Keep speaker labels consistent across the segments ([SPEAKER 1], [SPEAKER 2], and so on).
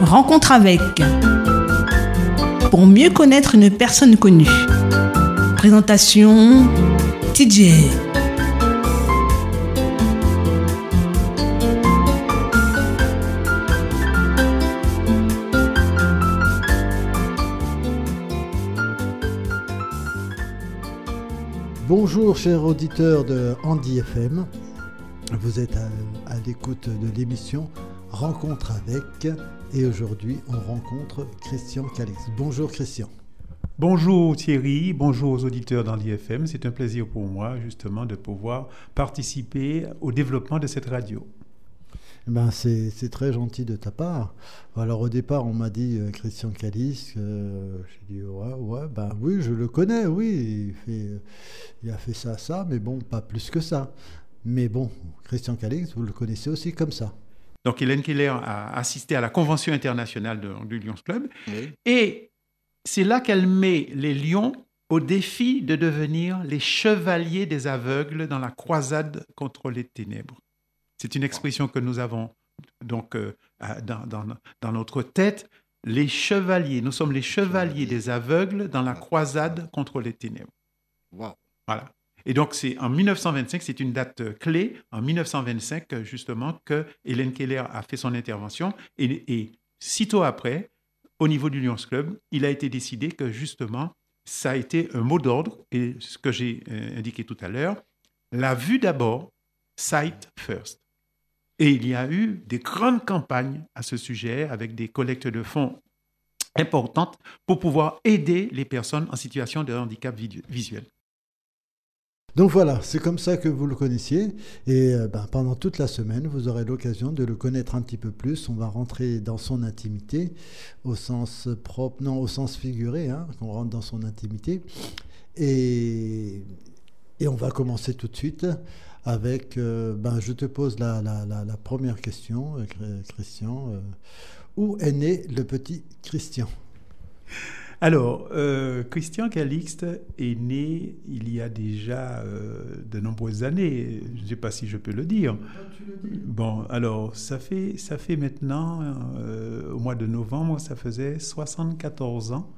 [SPEAKER 1] Rencontre avec. Pour mieux connaître une personne connue. Présentation TJ.
[SPEAKER 2] Bonjour chers auditeurs de Andy FM. Vous êtes à, à l'écoute de l'émission Rencontre avec et aujourd'hui on rencontre Christian Calix. Bonjour Christian.
[SPEAKER 3] Bonjour Thierry, bonjour aux auditeurs d'Andy FM. C'est un plaisir pour moi justement de pouvoir participer au développement de cette radio.
[SPEAKER 2] Eh Ben, c'est très gentil de ta part. Alors au départ, on m'a dit euh, Christian Calix. euh, J'ai dit ouais, ouais, ben oui, je le connais, oui. Il, fait, il a fait ça, ça, mais bon, pas plus que ça. Mais bon, Christian Calix, vous le connaissez aussi comme ça.
[SPEAKER 3] Donc Hélène Keller a assisté à la convention internationale de- du Lions Club et c'est là qu'elle met les Lions au défi de devenir les chevaliers des aveugles dans la croisade contre les ténèbres. C'est une expression que nous avons donc euh, dans- dans notre tête. Les chevaliers, nous sommes les chevaliers des aveugles dans la croisade contre les ténèbres.
[SPEAKER 2] Wow.
[SPEAKER 3] Voilà. Et donc, c'est en 1925, c'est une date euh, clé, en 1925, euh, justement, que Hélène Keller a fait son intervention. Et, sitôt après, au niveau du Lions Club, il a été décidé que, justement, ça a été un mot d'ordre, et ce que j'ai euh, indiqué tout à l'heure, la vue d'abord, sight first. Et il y a eu des grandes campagnes à ce sujet, avec des collectes de fonds importantes pour pouvoir aider les personnes en situation de handicap visuel.
[SPEAKER 2] Donc voilà, c'est comme ça que vous le connaissiez. Et euh, ben, pendant toute la semaine, vous aurez l'occasion de le connaître un petit peu plus. On va rentrer dans son intimité, au sens propre, non, au sens figuré, hein, qu'on rentre dans son intimité. Et, on va commencer tout de suite avec, euh, ben, je te pose la, première question, euh, Chr- Christian. où est né le petit Christian?
[SPEAKER 3] Alors, euh, Christian Calixte est né il y a déjà euh, de nombreuses années. Je ne sais pas si je peux le dire. Bon, alors, ça fait, ça fait maintenant, euh, au mois de novembre, ça faisait 74 ans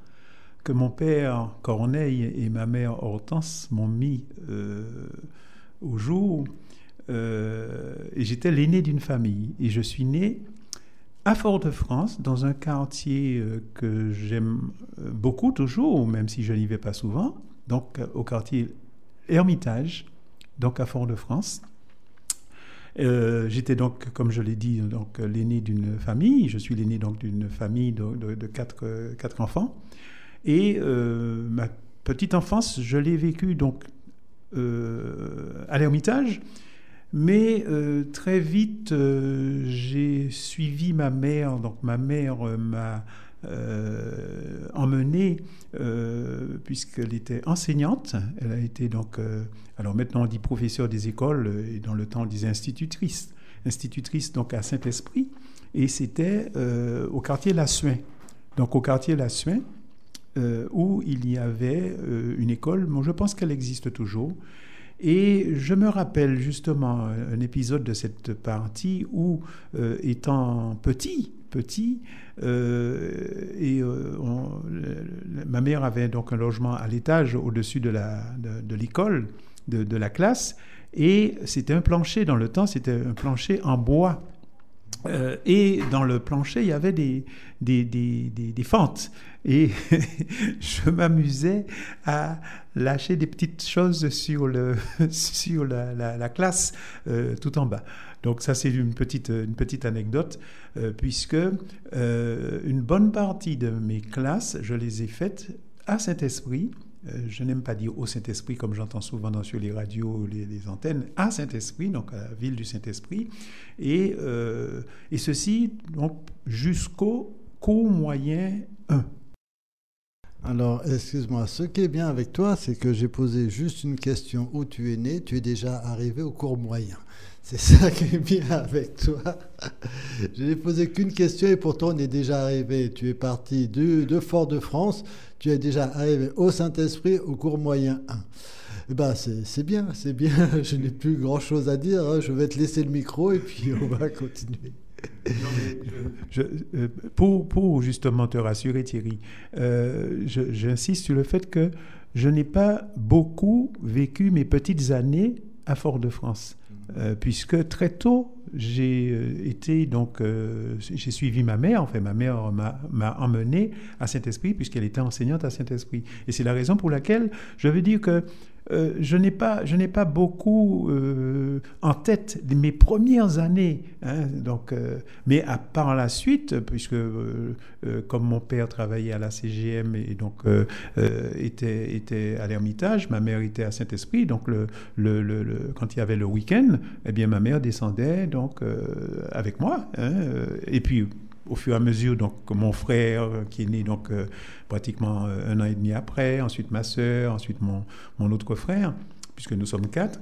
[SPEAKER 3] que mon père Corneille et ma mère Hortense m'ont mis au jour. Et j'étais l'aîné d'une famille. Et je suis né à Fort-de-France, dans un quartier euh, que j'aime euh, beaucoup toujours, même si je n'y vais pas souvent, donc euh, au quartier Hermitage, donc à Fort-de-France. J'étais donc, comme je l'ai dit, l'aîné d'une famille. Je suis l'aîné d'une famille de, quatre, quatre enfants. Et ma petite enfance, je l'ai vécue à l'Ermitage. Mais euh, très vite, euh, j'ai suivi ma mère. Donc ma mère euh, m'a emmené, euh, puisqu'elle était enseignante. Elle a été donc, alors maintenant on dit professeur des écoles, et dans le temps on disait institutrice. Institutrice donc à Saint-Esprit. Et c'était au quartier La Suin. Donc au quartier La Suin, euh, où il y avait une école, bon, je pense qu'elle existe toujours. Et je me rappelle justement un épisode de cette partie où, euh, étant petit, petit, euh, et euh, ma mère avait donc un logement à l'étage au-dessus de l'école, de la classe, et c'était un plancher dans le temps, c'était un plancher en bois. Euh, et dans le plancher, il y avait des, des, des, des- fentes. Et je m'amusais à lâcher des petites choses sur, le, sur la, la- la classe euh, tout en bas. Donc ça, c'est une petite, une petite anecdote, euh, puisque une bonne partie de mes classes, je les ai faites à Saint-Esprit. Euh, je n'aime pas dire au Saint-Esprit, comme j'entends souvent dans, sur les radios, les, les antennes, à Saint-Esprit, donc à la ville du Saint-Esprit. Et, euh, et ceci donc, jusqu'au cours moyen 1.
[SPEAKER 2] Alors, excuse-moi, ce qui est bien avec toi, c'est que j'ai posé juste une question où tu es né, tu es déjà arrivé au cours moyen. C'est ça qui est bien avec toi. Je n'ai posé qu'une question et pourtant on est déjà arrivé. Tu es parti de, de Fort-de-France, tu es déjà arrivé au Saint-Esprit au cours moyen 1. Eh ben, c'est c'est bien, c'est bien. Je n'ai plus grand-chose à dire. hein. Je vais te laisser le micro et puis on va continuer.
[SPEAKER 3] Euh, pour, pour, justement te rassurer, Thierry, euh, j'insiste sur le fait que je n'ai pas beaucoup vécu mes petites années à Fort-de-France, euh, puisque très tôt, j'ai été donc, j'ai suivi ma mère. Enfin, ma mère m'a emmené à Saint-Esprit puisqu'elle était enseignante à Saint-Esprit. Et c'est la raison pour laquelle je veux dire que euh, je n'ai pas, je n'ai pas beaucoup euh, en tête mes premières années. Hein, donc, euh, mais par la suite, puisque comme mon père travaillait à la CGM et donc était, était à l'Ermitage, ma mère était à Saint-Esprit. Donc, quand il y avait le week-end, eh bien, ma mère descendait donc avec moi. Hein, et puis au fur et à mesure, donc mon frère euh, qui est né donc euh, pratiquement euh, un an et demi après, ensuite ma sœur, ensuite mon, mon autre frère, puisque nous sommes quatre.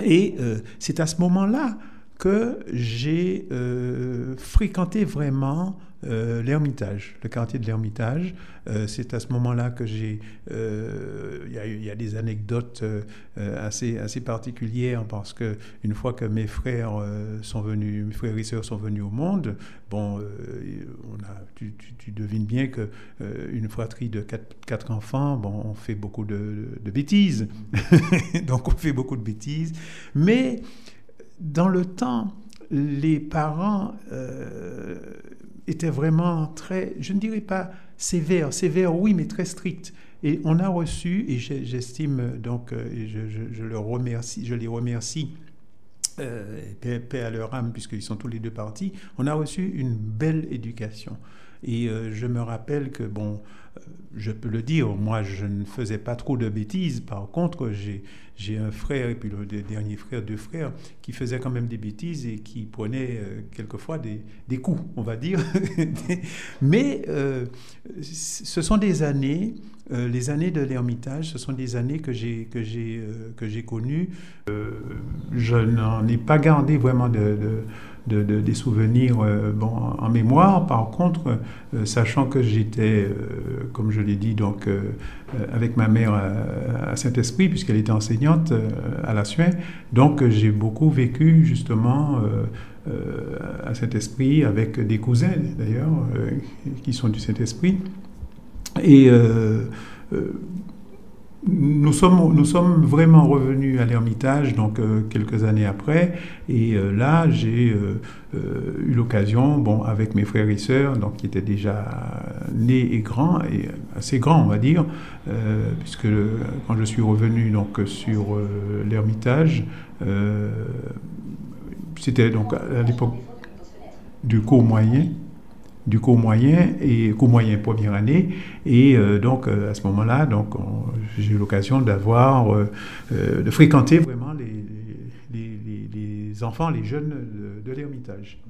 [SPEAKER 3] Et c'est à ce moment-là que j'ai fréquenté vraiment euh, l'Ermitage, le quartier de l'Ermitage. Euh, c'est à ce moment-là que j'ai. Euh, il y, a des anecdotes assez, assez particulières parce que une fois que mes frères sont venus, mes frères et sœurs sont venus au monde, bon, on a, tu, devines bien que une fratrie de quatre, enfants, bon, on fait beaucoup de, de bêtises. Donc on fait beaucoup de bêtises. Mais dans le temps, les parents était vraiment très, je ne dirais pas sévère, sévère oui, mais très strict. Et on a reçu, et j'estime donc, euh, je, je, le remercie, je les remercie, euh, paix, à leur âme, puisqu'ils sont tous les deux partis, on a reçu une belle éducation. Et euh, je me rappelle que, bon, je peux le dire, moi je ne faisais pas trop de bêtises. Par contre, j'ai un frère, et puis le dernier frère, deux frères, qui faisaient quand même des bêtises et qui prenaient euh, quelquefois des, coups, on va dire. Mais ce sont des années, les années de l'Ermitage, ce sont des années que j'ai connues. je n'en ai pas gardé vraiment de, des souvenirs euh, en mémoire. Par contre, euh, sachant que j'étais, euh, comme je l'ai dit, donc, avec ma mère à, Saint-Esprit, puisqu'elle était enseignante à la Suède, donc j'ai beaucoup vécu justement à Saint-Esprit avec des cousins d'ailleurs, qui sont du Saint-Esprit. Et nous sommes, nous sommes vraiment revenus à l'Ermitage, donc euh, quelques années après, et euh, là j'ai euh, eu l'occasion, bon, avec mes frères et sœurs, donc qui étaient déjà nés et grands, et assez grands on va dire, puisque quand je suis revenu donc sur l'Ermitage, c'était donc à l'époque du cours moyen du cours moyen et cours moyen première année. Et euh, donc, euh, à ce moment-là, donc, j'ai eu l'occasion d'avoir, euh, de fréquenter vraiment les, les, enfants, les jeunes de, l'Ermitage.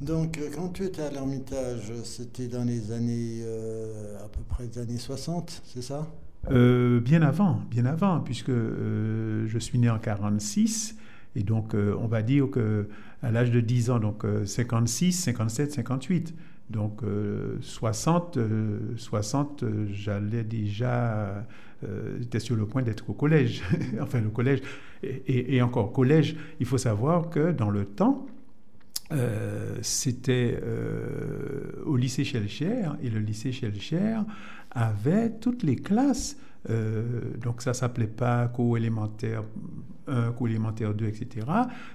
[SPEAKER 2] Donc, quand tu étais à l'Ermitage, c'était dans les années, à peu près les années 60, c'est ça?
[SPEAKER 3] Bien avant, bien avant, puisque je suis né en 46. Et donc, on va dire que à l'âge de 10 ans, donc 56, 57, 58. Donc 60, euh, 60 euh, euh, j'allais déjà, j'étais sur le point d'être au collège. enfin, le collège, et, encore collège, il faut savoir que dans le temps, c'était au lycée Schellcher, et le lycée Schellcher avait toutes les classes donc ça s'appelait pas co-élémentaire 1, co-élémentaire 2, etc.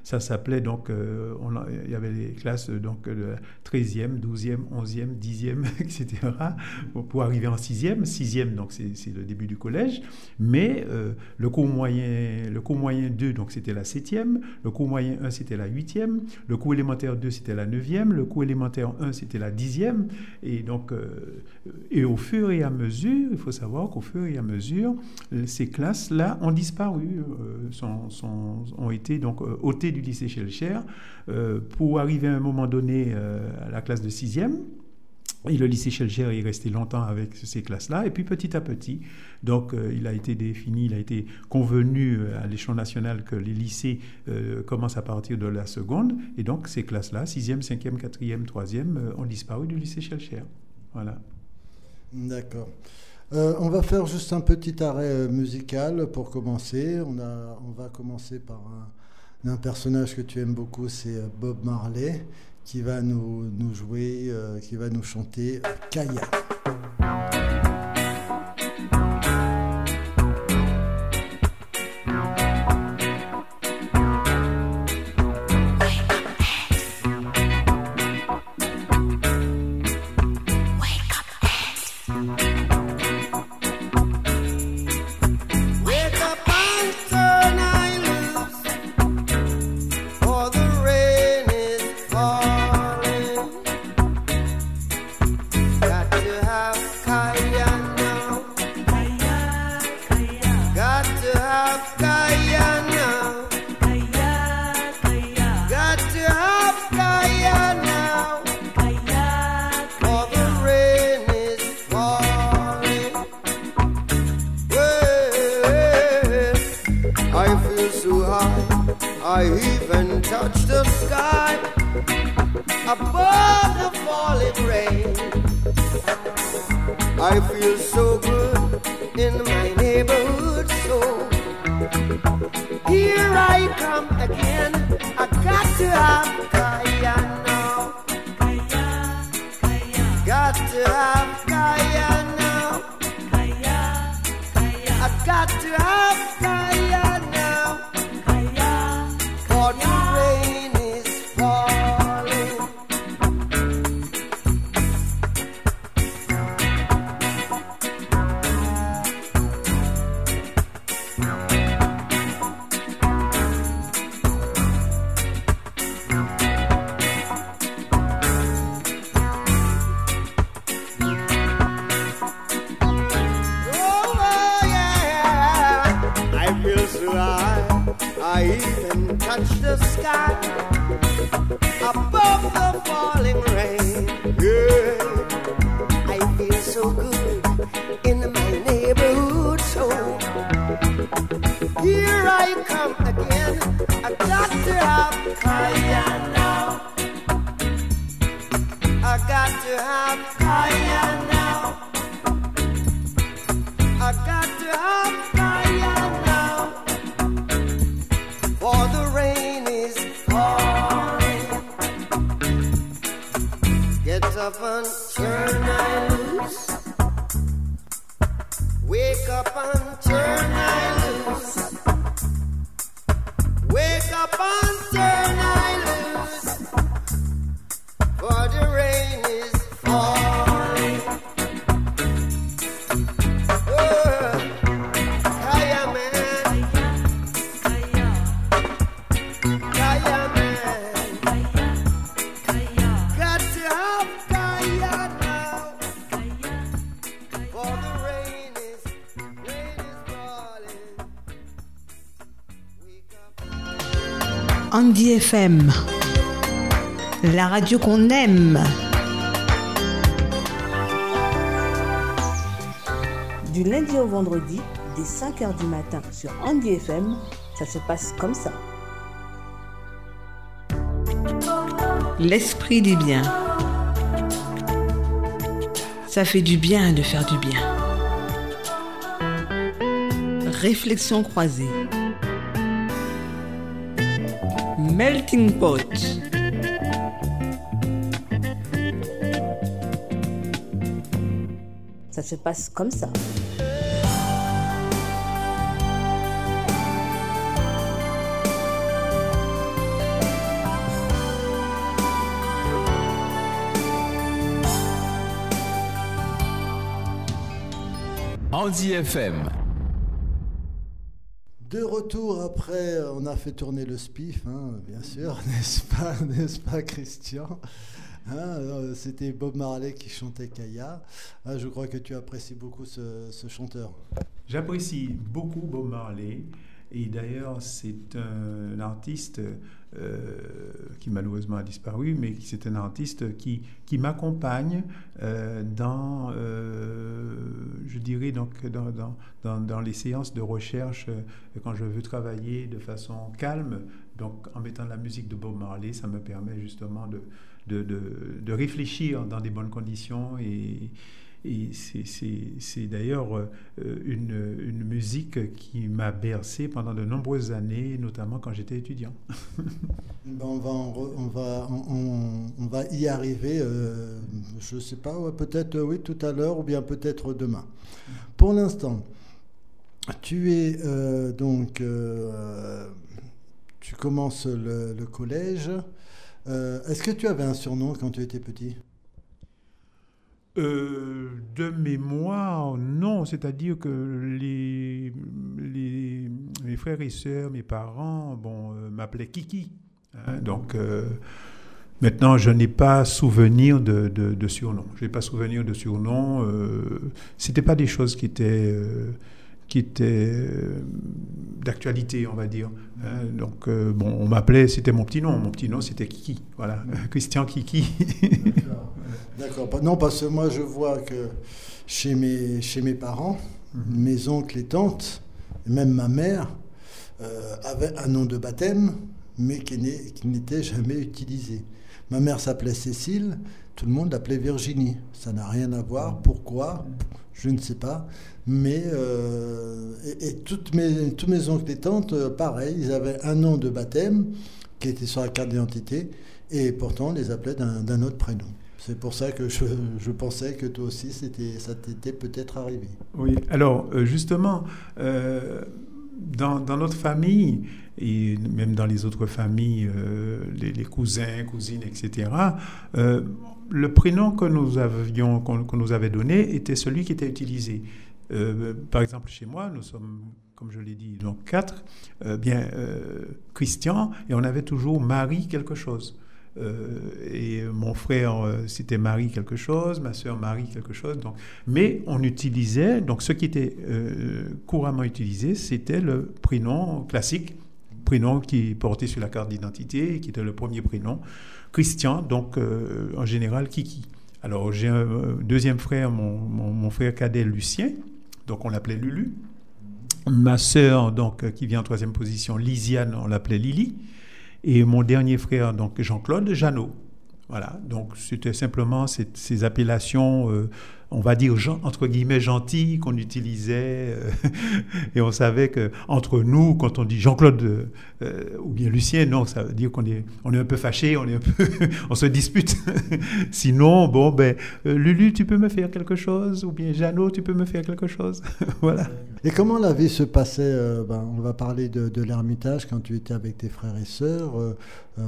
[SPEAKER 3] Ça s'appelait donc, euh, il y avait les classes donc, de 13e, 12e, 11e, 10e, etc. pour arriver en 6e. 6e, donc c'est le début du collège. Mais euh, le cours moyen, le cours moyen 2, donc c'était la 7e. Le cours moyen 1, c'était la 8e. Le cours élémentaire 2, c'était la 9e. Le cours élémentaire 1, c'était la 10e. Et donc, euh, et au fur et à mesure, il faut savoir qu'au fur et à mesure, ces classes-là ont disparu, sont, ont été donc euh, ôtés du lycée Schellcher euh, pour arriver à un moment donné euh, à la classe de 6e. Et le lycée Schellcher est resté longtemps avec ces classes-là. Et puis petit à petit, donc il a été défini, il a été convenu à l'échelon national que les lycées commencent à partir de la seconde. Et donc ces classes-là, 6e, 5e, 4e, 3e, ont disparu du lycée Schellcher. Voilà.
[SPEAKER 2] D'accord. Euh, on va faire juste un petit arrêt euh, musical pour commencer. On, va commencer par un, personnage que tu aimes beaucoup, c'est euh, Bob Marley,
[SPEAKER 4] qui va nous, jouer, qui va nous chanter Kaya.
[SPEAKER 1] FM, la radio qu'on aime.
[SPEAKER 5] Du lundi au vendredi, dès 5h du matin sur Andy FM, ça se passe comme ça.
[SPEAKER 1] L'esprit du bien. Ça fait du bien de faire du bien. Réflexion croisée. Melting pot.
[SPEAKER 5] Ça se passe comme ça.
[SPEAKER 6] Andy FM.
[SPEAKER 4] Après, euh, on a fait tourner le spiff, hein, bien sûr, n'est-ce pas, n'est-ce pas, Christian? Hein, euh, C'était Bob Marley qui chantait Kaya. Ah, je crois que tu apprécies beaucoup ce chanteur.
[SPEAKER 3] J'apprécie beaucoup Bob Marley. Et d'ailleurs, c'est un artiste euh, qui malheureusement a disparu, mais c'est un artiste qui, qui m'accompagne euh, dans, euh, je dirais, donc, dans, dans, dans, les séances de recherche quand je veux travailler de façon calme. Donc, en mettant la musique de Bob Marley, ça me permet justement de, de, de, de réfléchir dans des bonnes conditions et, Et c'est- d'ailleurs euh, une, musique qui m'a bercé pendant de nombreuses années, notamment quand j'étais étudiant.
[SPEAKER 2] Ben, on, va on, va, on, va y arriver, euh, je ne sais pas, peut-être oui tout à l'heure ou bien peut-être demain. Pour l'instant, tu es euh, donc, tu commences le, collège. Est-ce que tu avais un surnom quand tu étais petit?
[SPEAKER 3] Euh, de mémoire, non. C'est-à-dire que les, les, mes frères et sœurs, mes parents, bon, euh, m'appelaient Kiki. hein. donc, euh, maintenant, je n'ai pas souvenir de, de, de surnom. Je n'ai pas souvenir de surnom. C'était pas des choses qui étaient, qui étaient euh, d'actualité, on va dire. hein. donc, euh, bon, on m'appelait, c'était mon petit nom. Mon petit nom, c'était Kiki. Voilà, Christian Kiki.
[SPEAKER 2] D'accord. Non, parce que moi, je vois que chez mes, chez mes parents, mes oncles et tantes, et même ma mère, euh, avaient un nom de baptême, mais qui n'était jamais utilisé. Ma mère s'appelait Cécile, tout le monde l'appelait Virginie. Ça n'a rien à voir. Pourquoi? Je ne sais pas. Mais euh, et, toutes mes, tous mes oncles et tantes, euh, pareil, ils avaient un nom de baptême qui était sur la carte d'identité, et pourtant on les appelait d'un autre prénom. C'est pour ça que je, je pensais que toi aussi, ça t'était peut-être arrivé.
[SPEAKER 3] Oui, alors euh, justement, dans, dans notre famille, et même dans les autres familles, les, cousins, cousines, etc., le prénom que nous, avions, qu'on, nous avait donné était celui qui était utilisé. Euh, par exemple, chez moi, nous sommes, comme je l'ai dit, donc quatre, euh, bien, euh, Christian, et on avait toujours Marie quelque chose. Euh, et mon frère, c'était Marie quelque chose, ma soeur Marie quelque chose. Donc, mais on utilisait, donc ce qui était couramment utilisé, c'était le prénom classique, prénom qui portait sur la carte d'identité, qui était le premier prénom, Christian, donc euh, en général Kiki. Alors j'ai un deuxième frère, mon, mon- frère cadet Lucien, donc on l'appelait Lulu. Ma sœur, donc, euh, qui vient en troisième position, Lisiane, on l'appelait Lily. Et mon dernier frère, donc Jean-Claude Jeannot. Voilà, donc c'était simplement ces, ces appellations, euh, on va dire entre guillemets gentilles qu'on utilisait. euh, et on savait que entre nous, quand on dit Jean-Claude euh, euh, ou bien Lucien, non, ça veut dire qu'on est, on est un peu fâché, on on se dispute. Sinon, bon, ben, Lulu, tu peux me faire quelque chose, ou bien Jeannot, tu peux me faire quelque chose? voilà.
[SPEAKER 2] Et comment la vie se passait ben, On va parler de, de l'ermitage quand tu étais avec tes frères et sœurs,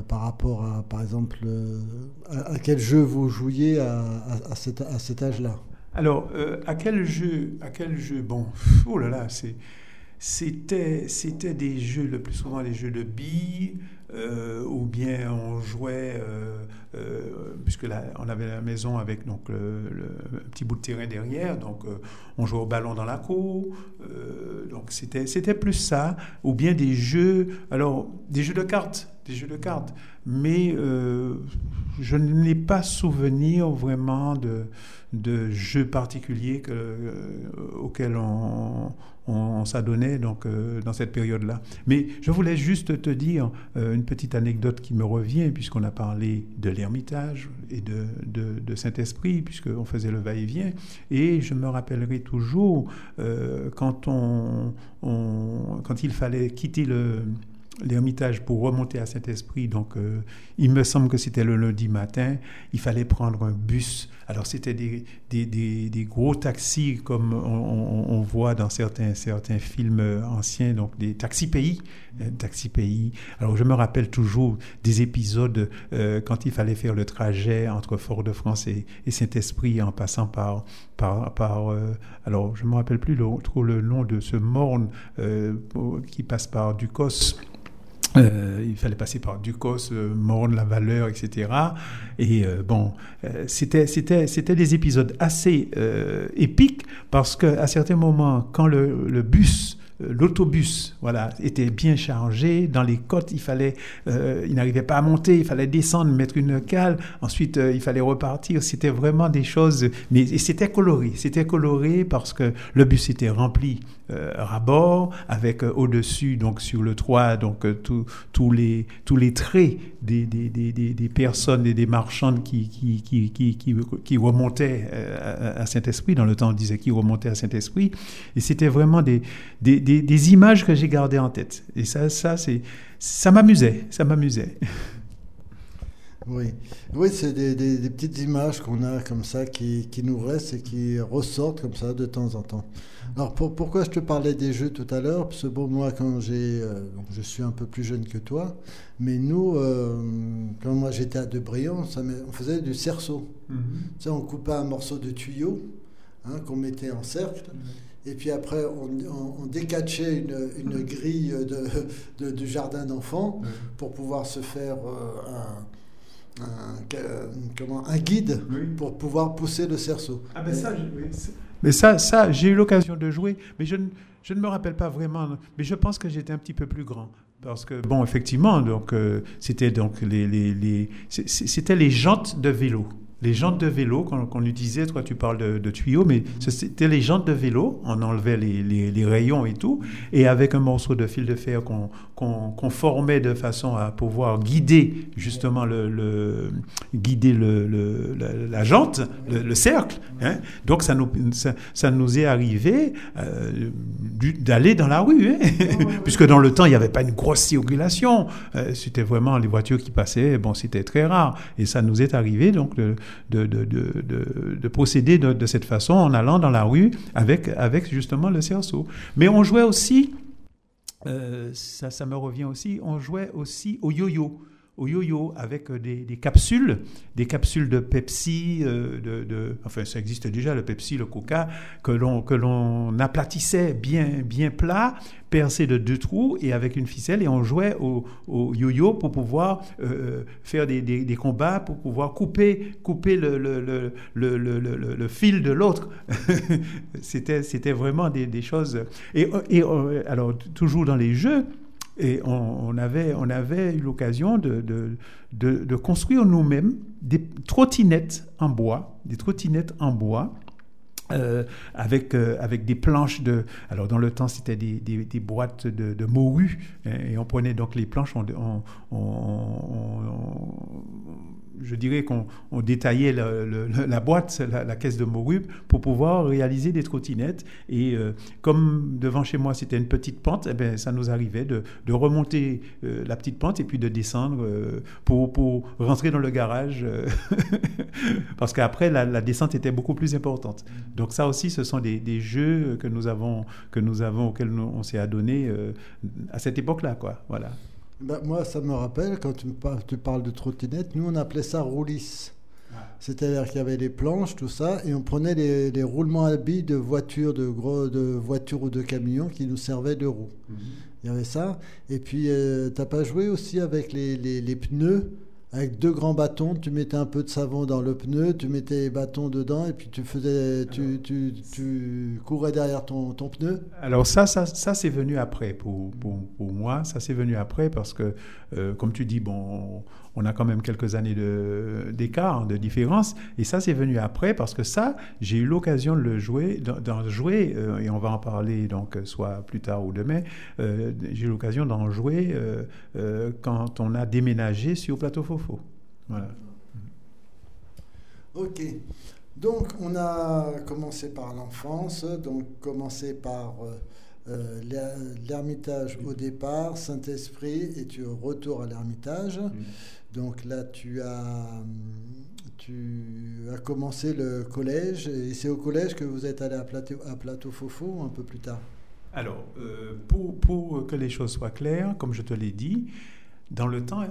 [SPEAKER 2] par rapport à, par exemple, à, quel jeu vous jouiez à, à- à cet âge-là?
[SPEAKER 3] Alors, euh, à quel jeu, à quel jeu, bon, oh là là, c'est, c'était, c'était des jeux, le plus souvent des jeux de billes, euh, ou bien on jouait, euh, euh, puisque là, on avait la maison avec donc le, petit bout de terrain derrière, donc euh, on jouait au ballon dans la cour, donc c'était, plus ça, ou bien des jeux, alors des jeux de cartes, des jeux de cartes, mais je n'ai pas souvenir vraiment de jeux particuliers que, auxquels on, on, on s'adonnait donc, euh, dans cette période-là. Mais je voulais juste te dire euh, une petite anecdote qui me revient, puisqu'on a parlé de l'Ermitage et de, Saint-Esprit, puisqu'on faisait le va-et-vient. Et je me rappellerai toujours euh, quand, on- quand il fallait quitter le l'Ermitage pour remonter à Saint-Esprit. Donc, euh, il me semble que c'était le lundi matin. Il fallait prendre un bus. Alors, c'était des, gros taxis comme on, voit dans certains, certains films euh, anciens, donc des taxis pays. euh, taxis pays. Alors, je me rappelle toujours des épisodes quand il fallait faire le trajet entre Fort-de-France et, Saint-Esprit en passant par. par, par alors, je ne me rappelle plus le, trop le nom de ce morne qui passe par Ducos. Euh, il fallait passer par Ducos, euh, Morne, La Valeur, etc. Et euh, bon, euh, c'était, c'était, c'était des épisodes assez euh, épiques parce qu'à certains moments, quand le, le bus l'autobus, voilà, était bien chargé. Dans les côtes, il fallait, euh, il n'arrivait pas à monter, il fallait descendre, mettre une cale. Ensuite, euh, il fallait repartir. C'était vraiment des choses, mais c'était coloré. C'était coloré parce que le bus était rempli euh, à bord, avec euh, au-dessus, donc sur le toit, donc euh, tous tous les tous les traits des, des, des, des, personnes et des marchandes qui qui qui qui, qui, remontaient euh, à, Saint-Esprit. Dans le temps, on disait qui remontaient à Saint-Esprit. Et c'était vraiment des, des, des images que j'ai gardées en tête. Et ça, ça c'est ça m'amusait, ça m'amusait.
[SPEAKER 2] Oui, oui c'est des, des- des petites images qu'on a comme ça qui, qui nous restent et qui ressortent comme ça de temps en temps. Alors pour- pourquoi je te parlais des jeux tout à l'heure? Parce que bon, moi quand j'ai, euh, je suis un peu plus jeune que toi, mais nous, euh, quand moi j'étais à Debrion, ça on faisait du cerceau. Tu sais, on coupait un morceau de tuyau hein, qu'on mettait en cercle. Et puis après, on, on- on décatchait une, une grille de, de- du jardin d'enfants pour pouvoir se faire euh, un, un- comment, un guide
[SPEAKER 3] Oui.
[SPEAKER 2] pour pouvoir pousser le cerceau.
[SPEAKER 3] Ah ben ça, je- oui, c'est- mais ça, ça j'ai eu l'occasion de jouer, mais je ne, je ne me rappelle pas vraiment. Mais je pense que j'étais un petit peu plus grand. Parce que, bon, effectivement, donc, euh, c'était donc les, les, c'était les jantes de vélo. Les jantes de vélo qu'on utilisait, toi tu parles de, tuyaux, mais c'était les jantes de vélo, on enlevait les rayons et tout, et avec un morceau de fil de fer qu'on qu'on- formait de façon à pouvoir guider justement le, le- guider le, le- la, jante, le, le cercle. hein. Donc ça nous, ça, ça nous est arrivé euh, d'aller dans la rue, hein. puisque dans le temps il n'y avait pas une grosse circulation, Euh, c'était vraiment les voitures qui passaient, bon c'était très rare, et ça nous est arrivé donc de, de, de, de, de- de procéder de, de cette façon en allant dans la rue avec, avec justement le cerceau. Mais on jouait aussi euh, ça, ça me revient aussi, on jouait aussi au yo-yo. Au yo-yo avec euh, des, capsules, des capsules de Pepsi, euh, de- enfin ça existe déjà, le Pepsi, le Coca, que l'on, que l'on aplatissait bien, bien plat, percé de deux trous et avec une ficelle et on jouait au, yo-yo pour pouvoir euh, faire des, combats, pour pouvoir couper, couper le, le, le, le, fil de l'autre. c'était, c'était vraiment des, choses. Et, et euh, alors, toujours dans les jeux, et on, avait, on avait eu l'occasion de, de, de- de construire nous-mêmes des trottinettes en bois, des trottinettes en bois. Euh, avec, euh, avec des planches de... Alors, dans le temps, c'était des, des- des boîtes de, de morue. hein, et on prenait donc les planches, on, on- on- on- je dirais qu'on on détaillait la boîte, la, caisse de morue, pour pouvoir réaliser des trottinettes. Et euh, comme devant chez moi, c'était une petite pente, eh ben, ça nous arrivait de, remonter euh, la petite pente et puis de descendre euh, pour, rentrer dans le garage. parce qu'après, la, descente était beaucoup plus importante. Donc ça aussi, ce sont des, jeux que nous avons, que nous avons auxquels on s'est adonné à cette époque-là. Voilà.
[SPEAKER 2] Ben, moi, ça me rappelle, quand tu, me par- tu parles de trottinette, nous on appelait ça roulis. C'est-à-dire qu'il y avait les planches, tout ça, et on prenait les, les roulements à billes de voitures, de gros, de voitures ou de camions qui nous servaient de roues. Il y avait ça. Et puis, euh, t'as pas joué aussi avec les, les- les pneus avec deux grands bâtons, tu mettais un peu de savon dans le pneu, tu mettais les bâtons dedans et puis tu faisais, tu, tu, tu courais derrière ton, ton pneu.
[SPEAKER 3] Alors ça, ça, ça c'est venu après pour, pour, pour moi. Ça c'est venu après parce que, euh, comme tu dis, bon, on a quand même quelques années de- d'écart, de, différence. Et ça c'est venu après parce que ça, j'ai eu l'occasion de le jouer, d'en jouer, euh, et on va en parler donc soit plus tard ou demain. euh, j'ai eu l'occasion d'en jouer euh, euh, quand on a déménagé sur Plateau Fofo. Voilà.
[SPEAKER 2] Ok. Donc, on a commencé par l'enfance, donc commencé par euh, euh, l'er- l'ermitage au départ, Saint-Esprit, et tu retours à l'ermitage. Donc là, tu as, tu as commencé le collège, et c'est au collège que vous êtes allé à Plateau, à Fofo un peu plus tard.
[SPEAKER 3] Alors, euh, pour que les choses soient claires, comme je te l'ai dit, dans le temps,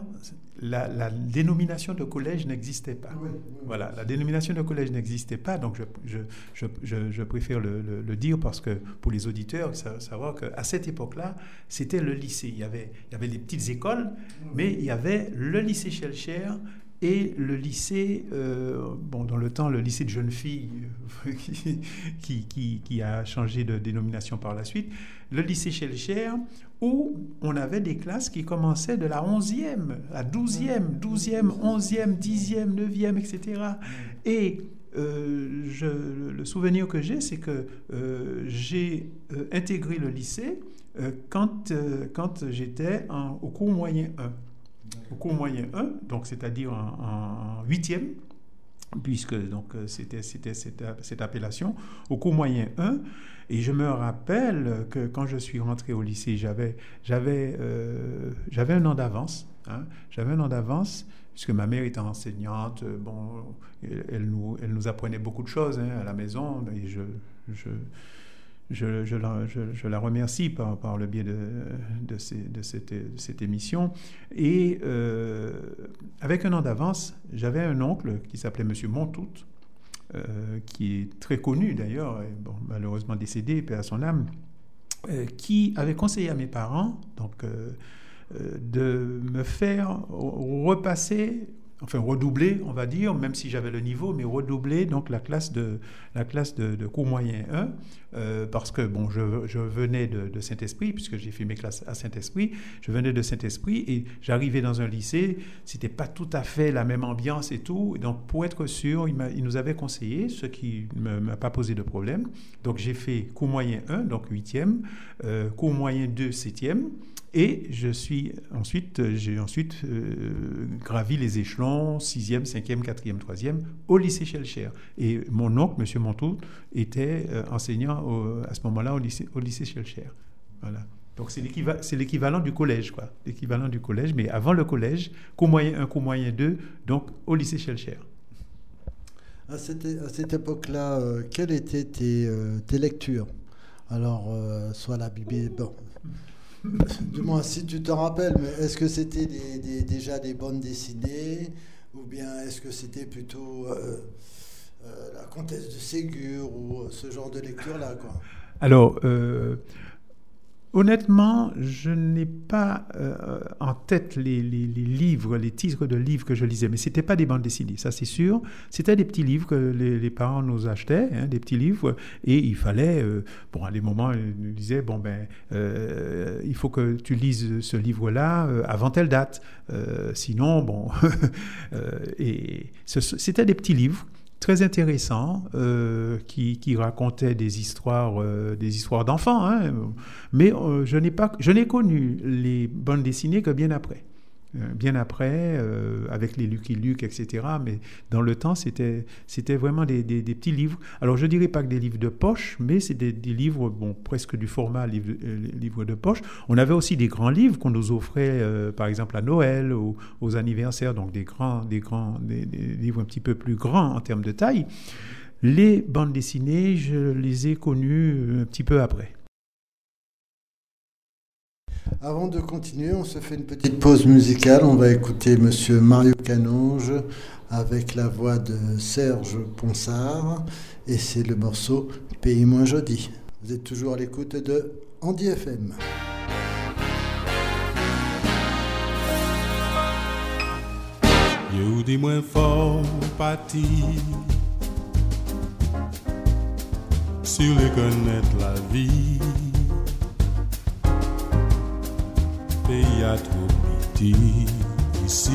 [SPEAKER 3] la, la dénomination de collège n'existait pas.
[SPEAKER 2] Oui, oui, oui.
[SPEAKER 3] Voilà, la dénomination de collège n'existait pas, donc je, je, je, je, je préfère le, le- le dire parce que pour les auditeurs, sa- savoir qu'à cette époque-là, c'était le lycée. Il y, avait, il y avait les petites écoles, mais il y avait le lycée Schellcher et le lycée, euh, bon, dans le temps, le lycée de jeunes filles, euh, qui, qui, qui a changé de dénomination par la suite, le lycée Schellcher, où on avait des classes qui commençaient de la 11e, la 12e, 12e, 11e, 10e, 9e, etc. Et euh, le souvenir que j'ai, c'est que j'ai intégré le lycée quand, quand j'étais au cours moyen 1. Au cours moyen 1, donc c'est-à-dire en, 8e, puisque donc euh, c'était cette, appellation au cours moyen 1 et je me rappelle que quand je suis rentré au lycée j'avais euh, un an d'avance hein. j'avais un an d'avance puisque ma mère était enseignante euh, bon elle, nous elle nous apprenait beaucoup de choses hein, à la maison et je je, la, remercie par, le biais de, cette, émission. Et euh, avec un an d'avance, j'avais un oncle qui s'appelait Monsieur Montout, euh, qui est très connu d'ailleurs, malheureusement décédé, paix à son âme, euh, qui avait conseillé à mes parents donc, de me faire repasser, enfin redoubler, on va dire, même si j'avais le niveau, mais redoubler donc la classe de, la classe de, cours moyen 1, euh, parce que bon, je, venais de, Saint-Esprit, puisque j'ai fait mes classes à Saint-Esprit, je venais de Saint-Esprit et j'arrivais dans un lycée, c'était pas tout à fait la même ambiance et tout, donc pour être sûr, il nous avait conseillé, ce qui ne m'a pas posé de problème. Donc j'ai fait cours moyen 1, donc 8e, euh, cours moyen 2, 7e, et je suis ensuite, j'ai ensuite euh, gravi les échelons 6e, 5e, 4e, 3e au lycée Schellcher. Et mon oncle, M. Montout, était euh, enseignant au- à ce moment-là au lycée, au lycée. Voilà. Donc c'est l'équivalent du collège, quoi. L'équivalent du collège, mais avant le collège, cours moyen 1, cours moyen 2, donc au lycée Schellcher.
[SPEAKER 2] À cette, à cette époque-là, euh, quelles étaient tes, euh, tes lectures? Alors, euh, soit la Bible, bon. Du moins, si tu te rappelles, mais est-ce que c'était déjà des bandes dessinées Ou bien est-ce que c'était plutôt euh, euh, la comtesse de Ségur ou ce genre de lecture-là quoi?
[SPEAKER 3] Alors, euh, honnêtement, je n'ai pas euh, en tête les, livres, les titres de livres que je lisais, mais c'était pas des bandes dessinées, ça c'est sûr. C'était des petits livres que les, parents nous achetaient, hein, des petits livres, et il fallait, euh, bon, à des moments, ils nous disaient, bon ben, euh, il faut que tu lises ce livre-là euh, avant telle date, sinon, bon, et ce- c'était des petits livres très intéressant euh, qui, racontait des histoires, euh, des histoires d'enfants. hein. Mais euh, je n'ai pas, je n'ai connu les bandes dessinées que bien après. Euh, bien après, euh, avec les Lucky Luke, etc. Mais dans le temps, c'était, c'était vraiment des, petits livres. Alors, je dirais pas que des livres de poche, mais c'est des, livres, bon, presque du format livre, euh, de poche. On avait aussi des grands livres qu'on nous offrait, par exemple, à Noël ou aux anniversaires, donc des grands, des grands, des, livres un petit peu plus grands en termes de taille. Les bandes dessinées, je les ai connues un petit peu après.
[SPEAKER 2] Avant de continuer, on se fait une petite pause musicale. On va écouter Monsieur Mario Canonge avec la voix de Serge Ponsard et c'est le morceau Pays moins jodi. Vous êtes toujours à l'écoute de Andy FM.
[SPEAKER 7] Dis-moi fort parti Sur les connaître la vie Pays à trop petit ici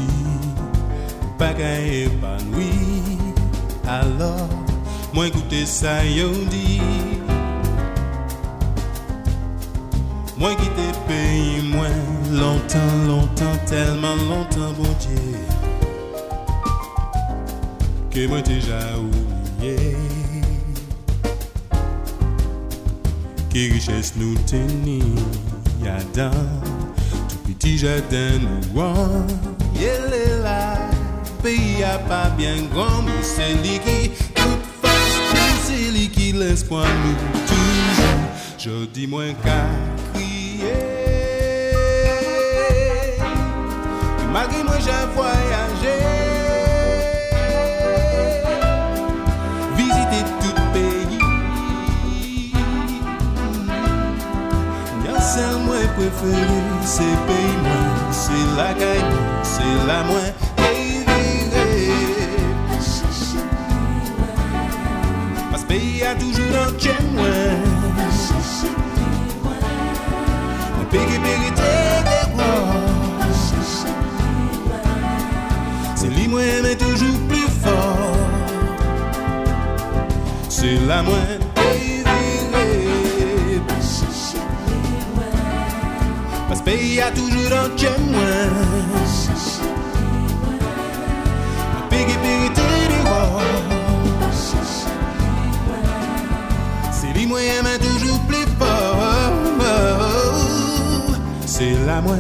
[SPEAKER 7] Pas qu'à épanoui Alors Moi écoutez ça yo dit Moi qui t'ai payé moins longtemps, longtemps, tellement longtemps, bon Dieu. Que moi déjà oublié. Que richesse nous tenir y'a petit jardin nous Il est là, pays a pas bien grand mais c'est lui qui toute face c'est lui qui l'espoir nous toujours. Je dis moins qu'à crier. Malgré moi j'ai voyagé C'est se pey mwen, se lakay mwen, se la mwen Pey vire Pas pey a toujou nan ken mwen Mwen pey ki perite de mwen Se li mwen men toujou pli for Se la mwen Pays a toujours. Le pays vérité des rois. C'est lui moyen mais toujours plus fort. C'est la moi.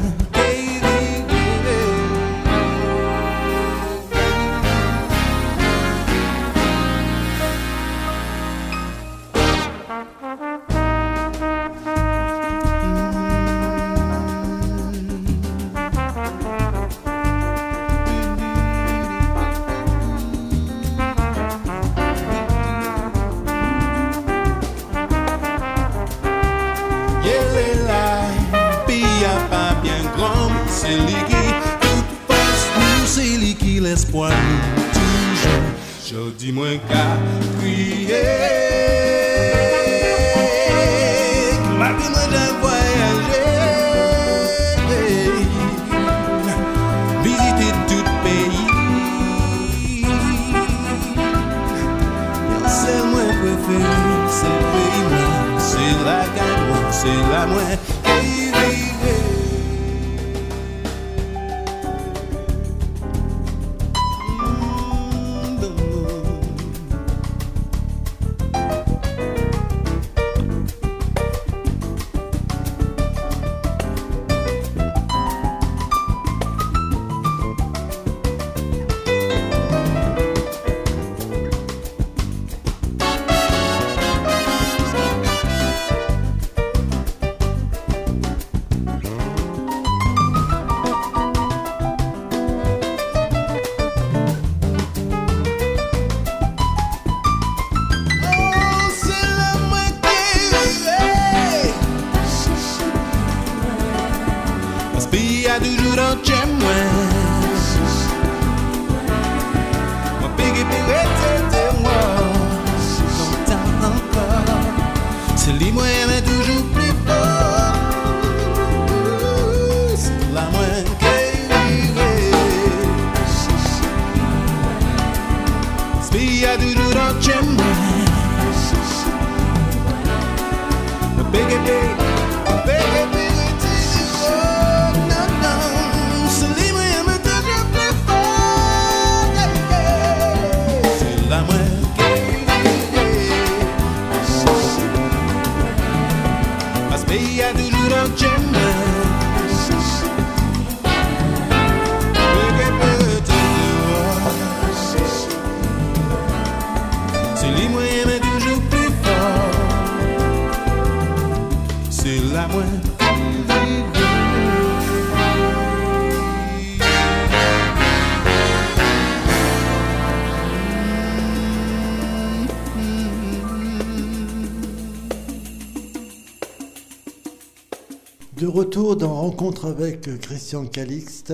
[SPEAKER 2] Retour dans Rencontre avec Christian Calixte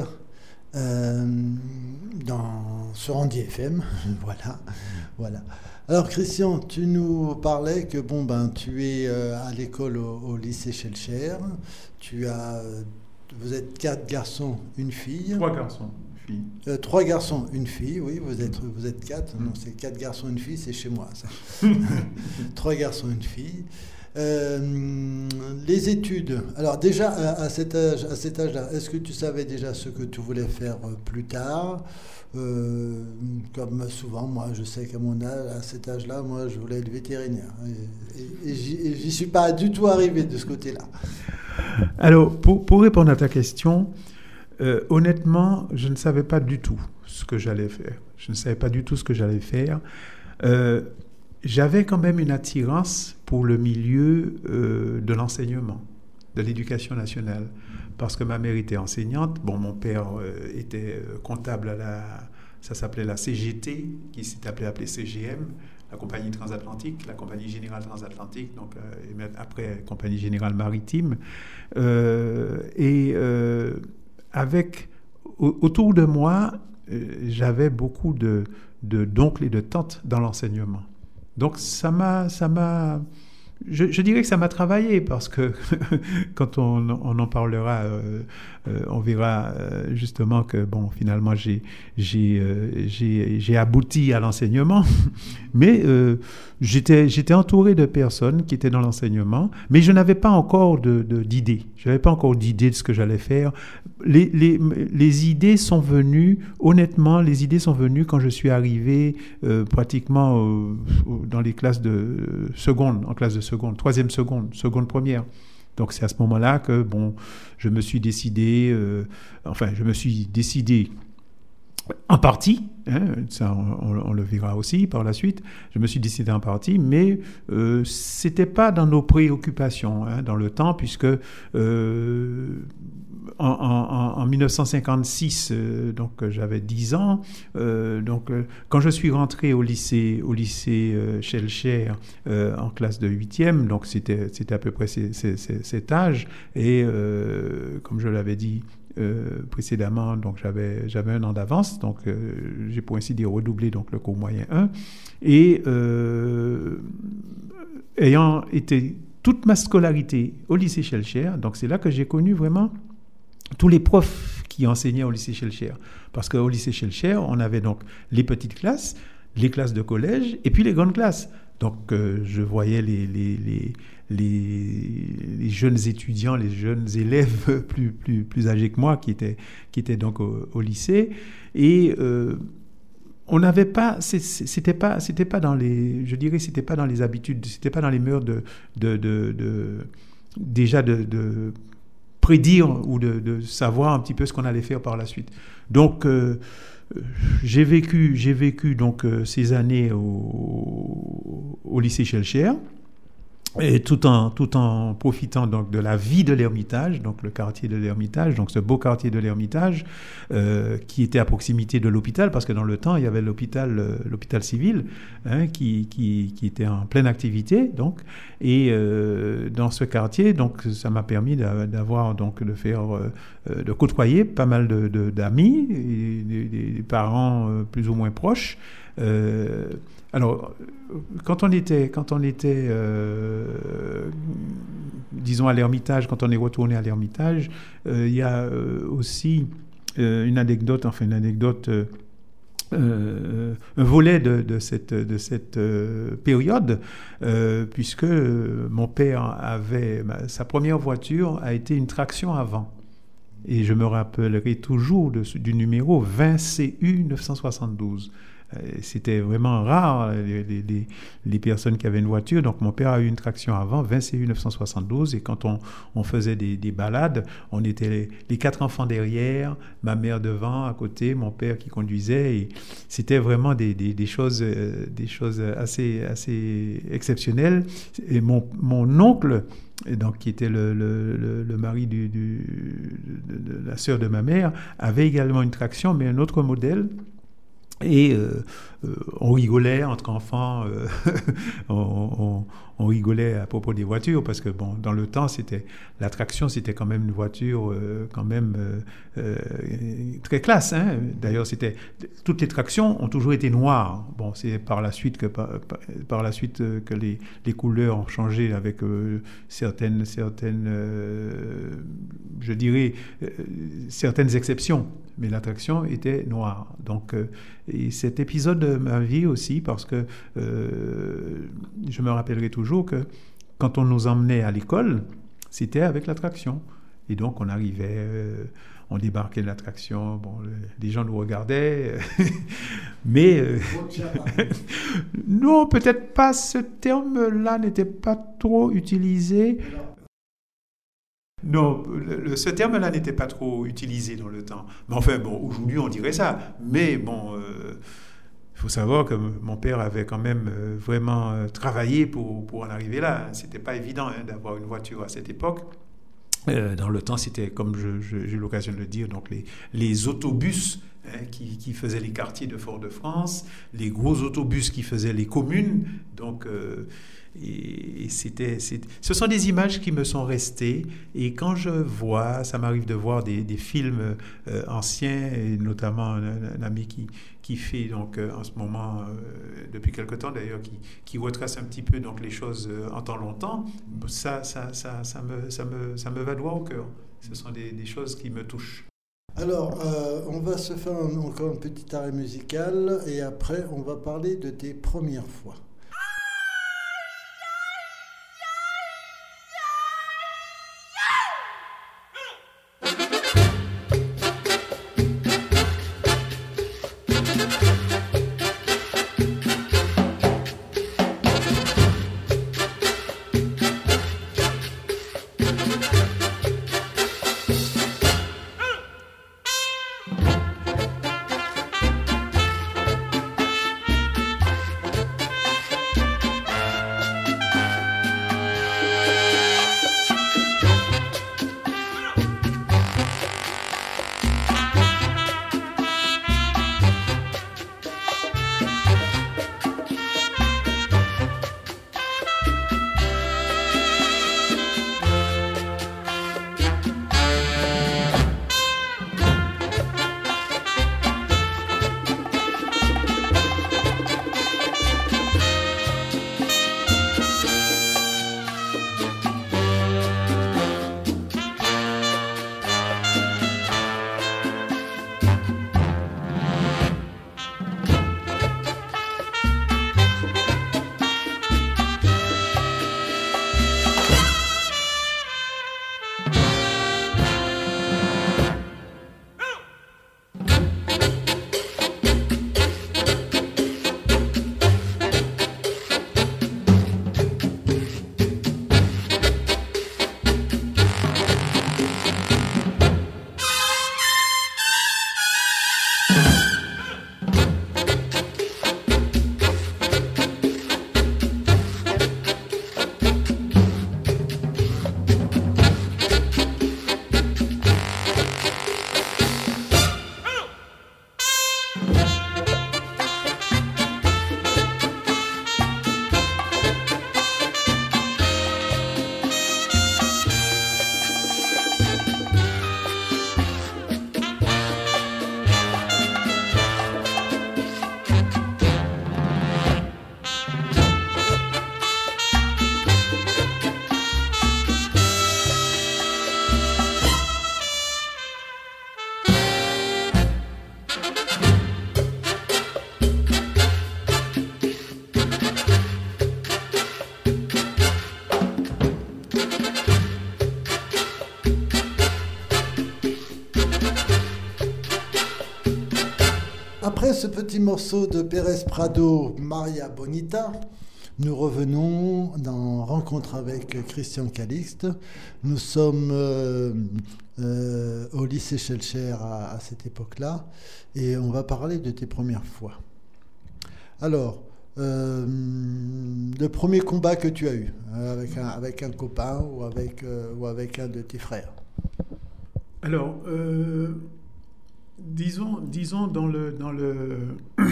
[SPEAKER 2] euh, dans, sur Andy FM. voilà, voilà. Alors Christian, tu nous parlais que bon ben tu es euh, à l'école au, au lycée Schellcher. Tu as, euh, vous êtes quatre garçons, une fille.
[SPEAKER 3] Trois garçons, filles.
[SPEAKER 2] Euh, trois garçons, une fille, oui, vous êtes, vous êtes quatre. Non, c'est quatre garçons, une fille, c'est chez moi, ça. trois garçons, une fille. Euh, les études. Alors déjà, à, cet âge, à cet âge-là, est-ce que tu savais déjà ce que tu voulais faire euh, plus tard? Euh, Comme souvent, moi, je sais qu'à mon âge, à cet âge-là, moi, je voulais être vétérinaire. Et, et- et j'y suis pas du tout arrivé de ce côté-là.
[SPEAKER 3] Alors, pour, répondre à ta question, honnêtement, je ne savais pas du tout ce que j'allais faire. Je ne savais pas du tout ce que j'allais faire. J'avais quand même une attirance pour le milieu euh, de l'enseignement, de l'éducation nationale, parce que ma mère était enseignante. Bon, mon père euh, était euh, comptable à la, ça s'appelait la CGT, qui s'est appelée, appelée CGM, la compagnie transatlantique, la compagnie générale transatlantique, donc euh, après compagnie générale maritime. Et avec au- autour de moi, j'avais beaucoup de d'oncles et de tantes dans l'enseignement. Donc ça m'a, je, dirais que ça m'a travaillé parce que quand on, en parlera, euh, euh, on verra euh, justement que bon, finalement j'ai abouti à l'enseignement, mais j'étais entouré de personnes qui étaient dans l'enseignement, mais je n'avais pas encore d'idées. Je n'avais pas encore d'idées de ce que j'allais faire. Les, les, idées sont venues, honnêtement, les idées sont venues quand je suis arrivé pratiquement dans les classes de seconde, en classe de seconde, troisième seconde, seconde première. Donc c'est à ce moment-là que bon, je me suis décidé, euh, enfin je me suis décidé en partie, hein, ça on le verra aussi par la suite, je me suis décidé en partie, mais euh, c'était pas dans nos préoccupations hein, dans le temps, puisque euh, en, en- en- en 1956, euh, donc euh, j'avais 10 ans, euh, donc quand je suis rentré au lycée, au lycée Schellcher euh, en classe de 8e, donc c'était à peu près cet âge, et comme je l'avais dit précédemment, donc j'avais un an d'avance, donc j'ai pour ainsi dire redoublé donc le cours moyen 1 et ayant été toute ma scolarité au lycée Schellcher, donc c'est là que j'ai connu vraiment tous les profs qui enseignaient au lycée Schellcher. Parce qu'au lycée Schellcher, on avait donc les petites classes, les classes de collège et puis les grandes classes. Donc euh, je voyais les, les, les, les, jeunes étudiants, les jeunes élèves plus, plus, plus âgés que moi qui étaient, qui étaient donc au, lycée. Et euh, on n'avait pas, c'était pas, c'était pas dans les, je dirais, c'était pas dans les habitudes, c'était pas dans les mœurs de, de, de, déjà de prédire ou de, savoir un petit peu ce qu'on allait faire par la suite. Donc euh, j'ai vécu, j'ai vécu donc euh, ces années au, au lycée Schellcher. Et tout en, tout en profitant donc de la vie de l'Ermitage, donc le quartier de l'Ermitage, donc ce beau quartier de l'Ermitage, euh, qui était à proximité de l'hôpital, parce que dans le temps, il y avait l'hôpital, euh, l'hôpital civil, hein, qui, qui, qui était en pleine activité, donc, et euh, dans ce quartier, donc, ça m'a permis d'a- d'avoir, donc, de faire, euh, euh, de côtoyer pas mal de, de- d'amis, et des, des- des parents euh, plus ou moins proches. Alors, quand on était, euh, disons, à l'Ermitage, quand on est retourné à l'Ermitage, euh, il y a euh, aussi une anecdote, enfin une anecdote, un volet de, cette, de période, puisque mon père avait, ma- sa première voiture a été une traction avant. Et je me rappellerai toujours du numéro 20CU 972. Euh, C'était vraiment rare, les, les- les- personnes qui avaient une voiture. Donc, mon père a eu une traction avant, 20CU 972. Et quand on, on faisait des, des balades, on était les, quatre enfants derrière, ma mère devant, à côté, mon père qui conduisait. Et c'était vraiment des, des- choses, euh, des choses assez, assez exceptionnelles. Et mon, mon oncle, donc, qui était le, le- mari du- de, de la sœur de ma mère, avait également une traction, mais un autre modèle. Et euh, on rigolait entre enfants, euh, on, on- rigolait à propos des voitures parce que bon, dans le temps, c'était l'attraction, c'était quand même une voiture euh, quand même euh, euh, très classe. hein. D'ailleurs, c'était toutes les tractions ont toujours été noires. Bon, c'est par la suite que par, la suite euh, que les, les couleurs ont changé avec euh, certaines certaines, euh, je dirais euh, certaines exceptions. Mais l'attraction était noire. Donc, euh, et cet épisode ma vie aussi, parce que euh, je me rappellerai toujours que quand on nous emmenait à l'école, c'était avec l'attraction. Et donc, on arrivait, euh, on débarquait de l'attraction, bon, le- les gens nous regardaient, mais euh, non, peut-être pas, ce terme-là n'était pas trop utilisé. Non, ce terme-là n'était pas trop utilisé dans le temps. Mais enfin, bon, aujourd'hui, on dirait ça. Mais bon, il faut savoir que mon père avait quand même euh, vraiment euh, travaillé pour, pour en arriver là. C'était pas évident hein, d'avoir une voiture à cette époque. Euh, dans le temps, c'était, comme j'ai eu l'occasion de le dire, donc les, les autobus hein, qui, qui faisaient les quartiers de Fort-de-France, les gros autobus qui faisaient les communes. Donc, et, et c'était, ce sont des images qui me sont restées. Et quand je vois, ça m'arrive de voir des, des films anciens, et notamment un ami qui, qui fait donc euh, en ce moment, euh, depuis quelque temps d'ailleurs, qui, qui retrace un petit peu donc les choses euh, en temps longtemps, ça, ça, ça, ça, me, ça, me, ça me va droit au cœur. Ce sont des, des choses qui me touchent.
[SPEAKER 2] Alors, on va se faire encore un petit arrêt musical et après, on va parler de tes premières fois. Après ce petit morceau de Pérez Prado, Maria Bonita, nous revenons dans Rencontre avec Christian Calixte. Nous sommes euh, euh, au lycée Schellcher à, cette époque-là et on va parler de tes premières fois. Alors, euh, le premier combat que tu as eu avec un, avec un copain ou avec, ou avec un de tes frères?
[SPEAKER 3] Alors, disons, disons dans, le, dans, le,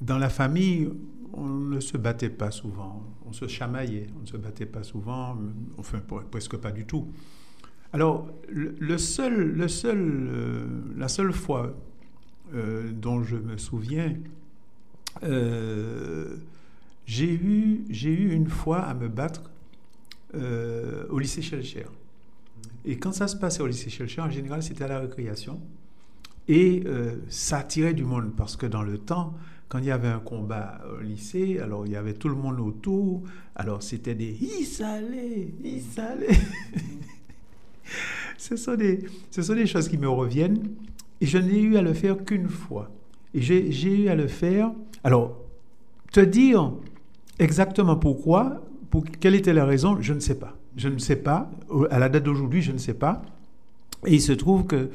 [SPEAKER 3] dans la famille, on ne se battait pas souvent. On se chamaillait. On ne se battait pas souvent, enfin presque pas du tout. Alors, le, seul, le seul, euh, la seule fois euh, dont je me souviens, euh, j'ai eu, eu une fois à me battre au lycée Schellcher. Et quand ça se passait au lycée Schellcher, en général, c'était à la récréation. Et euh, ça attirait du monde parce que dans le temps, quand il y avait un combat au lycée, alors il y avait tout le monde autour. Alors c'était des Issalé, Issalé. ce, sont des, ce sont des choses qui me reviennent. Et je n'ai eu à le faire qu'une fois. Et j'ai eu à le faire. Alors, te dire exactement pourquoi, pour quelle était la raison, je ne sais pas. Je ne sais pas. À la date d'aujourd'hui, je ne sais pas. Et il se trouve que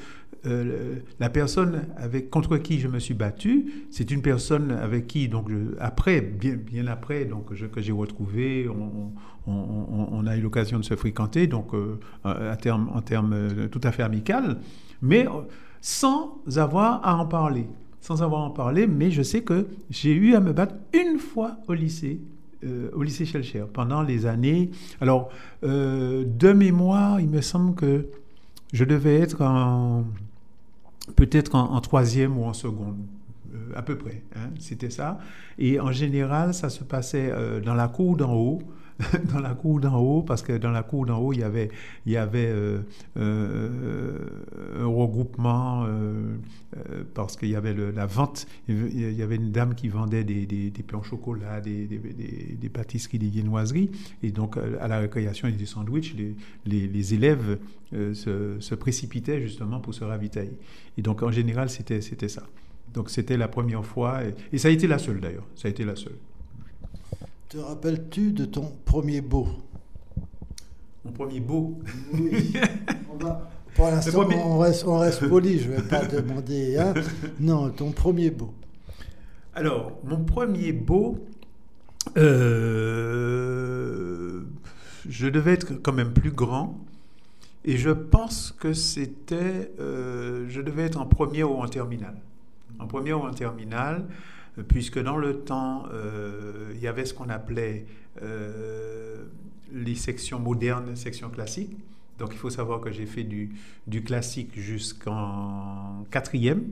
[SPEAKER 3] euh, la personne avec, contre qui je me suis battu, c'est une personne avec qui, donc, après, bien, après, donc, que j'ai retrouvé, on, a eu l'occasion de se fréquenter, donc, euh, à terme, en termes euh, tout à fait amical, mais sans avoir à en parler. Sans avoir à en parler, mais je sais que j'ai eu à me battre une fois au lycée. au lycée Schellcher pendant les années. Alors, de mémoire, il me semble que je devais être en peut-être en, troisième ou en seconde, euh, à peu près. hein, C'était ça. Et en général, ça se passait euh, dans la cour d'en haut. dans la cour d'en haut, parce que dans la cour d'en haut, il y avait, il y avait euh, euh, un regroupement, euh, parce qu'il y avait la vente, il y avait une dame qui vendait des, des, des chocolat, des, pâtisseries, des viennoiseries, et donc à la récréation et des sandwichs, les, élèves se, précipitaient justement pour se ravitailler. Et donc en général, c'était ça. Donc c'était la première fois, et ça a été la seule d'ailleurs, ça a été la seule.
[SPEAKER 2] Te rappelles-tu de ton premier beau?
[SPEAKER 3] Mon premier beau,
[SPEAKER 2] Oui. On va- Pour l'instant,
[SPEAKER 3] premier-
[SPEAKER 2] on reste, on reste poli, je ne vais pas demander. hein. Non, ton premier beau.
[SPEAKER 3] Alors, mon premier beau, euh, je devais être quand même plus grand. Et je pense que c'était. euh, je devais être en première ou en terminale. En première ou en terminale, puisque dans le temps, euh, il y avait ce qu'on appelait euh, les sections modernes, sections classiques. Donc il faut savoir que j'ai fait du, classique jusqu'en quatrième,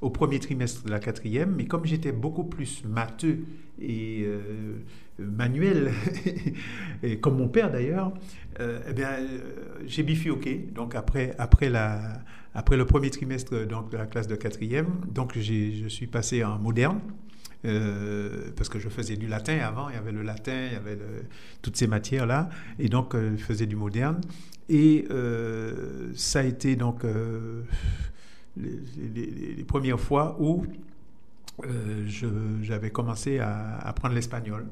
[SPEAKER 3] au premier trimestre de la quatrième, mais comme j'étais beaucoup plus matheux et euh, manuel, et comme mon père d'ailleurs, eh bien, j'ai bifurqué. Donc après, après, la, après le premier trimestre donc, de la classe de quatrième, donc je suis passé en moderne. euh, parce que je faisais du latin avant, il y avait le latin, il y avait toutes ces matières-là, et donc euh, je faisais du moderne. Et euh, ça a été donc les, les- premières fois où j'avais commencé à apprendre l'espagnol.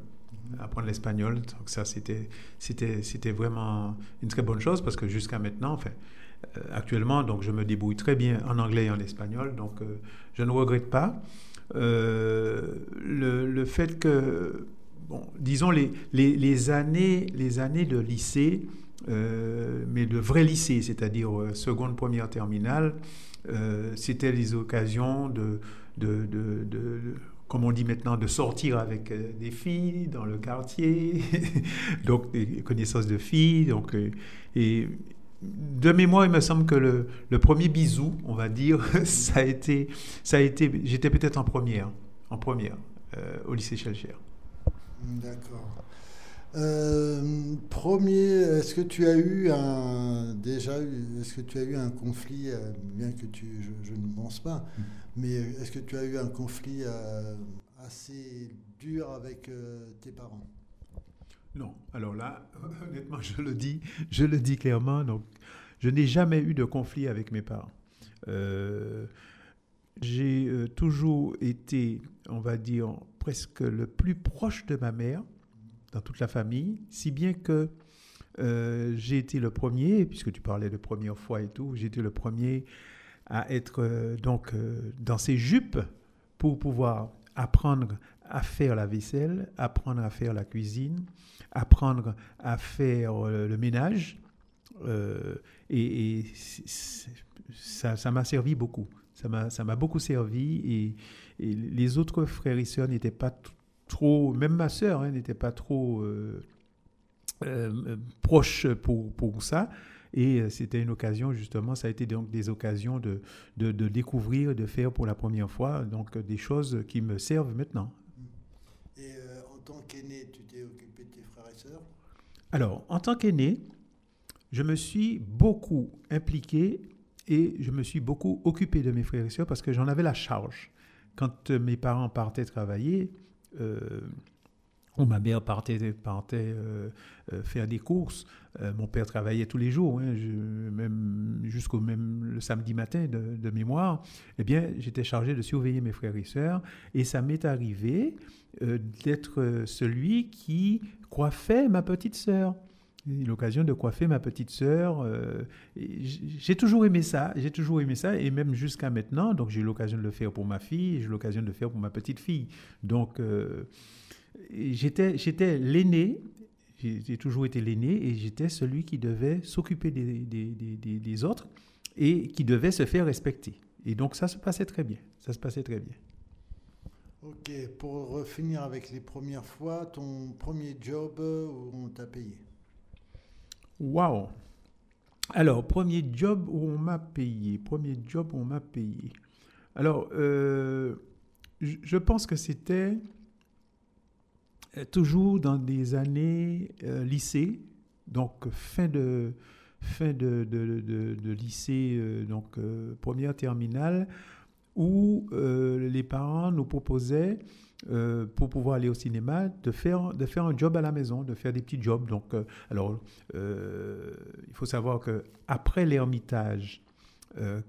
[SPEAKER 3] Apprendre l'espagnol, donc ça c'était c'était vraiment une très bonne chose parce que jusqu'à maintenant, enfin actuellement, donc je me débrouille très bien en anglais et en espagnol, donc euh, je ne regrette pas. Euh, le, le fait que, bon, disons les, les, années les années de lycée, euh, mais de vrai lycée, c'est-à-dire euh, seconde, première, terminale, euh, c'était les occasions de, de, de, comme on dit maintenant, de sortir avec euh, des filles dans le quartier, donc des connaissances de filles. Donc, euh, de mémoire, il me semble que le, le premier bisou, on va dire, ça a été, ça a été, j'étais peut-être en première, en première, euh, au lycée Schellcher.
[SPEAKER 2] D'accord. Euh, premier, est-ce que tu as eu un déjà est-ce que tu as eu un conflit, euh, bien que tu, je, je ne pense pas, mais est-ce que tu as eu un conflit assez dur avec tes parents?
[SPEAKER 3] Non, alors là, honnêtement, je le dis, je le dis clairement. Donc, je n'ai jamais eu de conflit avec mes parents. Euh, j'ai euh, toujours été, on va dire, presque le plus proche de ma mère dans toute la famille, si bien que euh, j'ai été le premier, puisque tu parlais de première fois et tout, j'ai été le premier à être donc dans ses jupes pour pouvoir apprendre à faire la vaisselle, apprendre à faire la cuisine, apprendre à faire euh, le ménage. Euh, et ça m'a servi beaucoup. Ça m'a beaucoup servi. Et, les autres frères et sœurs n'étaient pas trop, même ma sœur hein, n'était pas trop euh, proche pour, pour ça. Et c'était une occasion, justement, ça a été donc des occasions de, de, découvrir, de faire pour la première fois, donc des choses qui me servent maintenant.
[SPEAKER 2] Et en tant qu'aîné, tu t'es occupé de tes frères et sœurs
[SPEAKER 3] Alors, en tant qu'aîné, je me suis beaucoup impliqué et je me suis beaucoup occupé de mes frères et sœurs parce que j'en avais la charge. Quand euh, mes parents partaient travailler, euh, ou ma mère partait, euh, euh, faire des courses, euh, mon père travaillait tous les jours, hein, même jusqu'au même le samedi matin de, mémoire, eh bien, j'étais chargé de surveiller mes frères et sœurs et ça m'est arrivé d'être celui qui coiffait ma petite sœur. L'occasion de coiffer ma petite sœur. j'ai toujours aimé ça, j'ai toujours aimé ça, et même jusqu'à maintenant. Donc j'ai eu l'occasion de le faire pour ma fille, j'ai eu l'occasion de le faire pour ma petite fille. Donc j'étais, j'étais l'aîné, j'ai toujours été l'aîné, et j'étais celui qui devait s'occuper des, des- des- autres et qui devait se faire respecter. Et donc ça se passait très bien, ça se passait très bien.
[SPEAKER 2] Ok, pour finir avec les premières fois, ton premier job euh, où on t'a payé?
[SPEAKER 3] Waouh Alors, premier job où on m'a payé. Premier job où on m'a payé. Alors, euh, je pense que c'était toujours dans des années euh, lycée, donc fin de, fin de, lycée, euh, donc euh, première terminale, où les parents nous proposaient, pour pouvoir aller au cinéma, de faire, de faire un job à la maison, de faire des petits jobs. Donc, alors, il faut savoir que après l'Ermitage,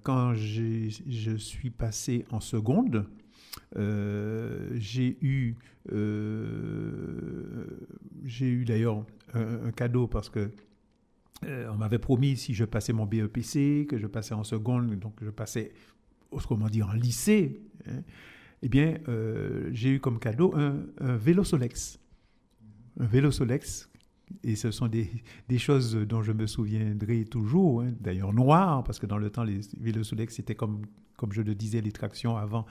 [SPEAKER 3] quand je suis passé en seconde, j'ai eu, euh, j'ai eu d'ailleurs un, cadeau parce que euh, on m'avait promis si je passais mon BEPC, que je passais en seconde, donc je passais, autrement dit, en lycée, hein, eh bien, euh, j'ai eu comme cadeau un, vélo Solex. Un vélo Solex. Et ce sont des, des choses dont je me souviendrai toujours, hein, d'ailleurs noir, parce que dans le temps, les vélos Solex, c'était comme, comme je le disais, les tractions avant,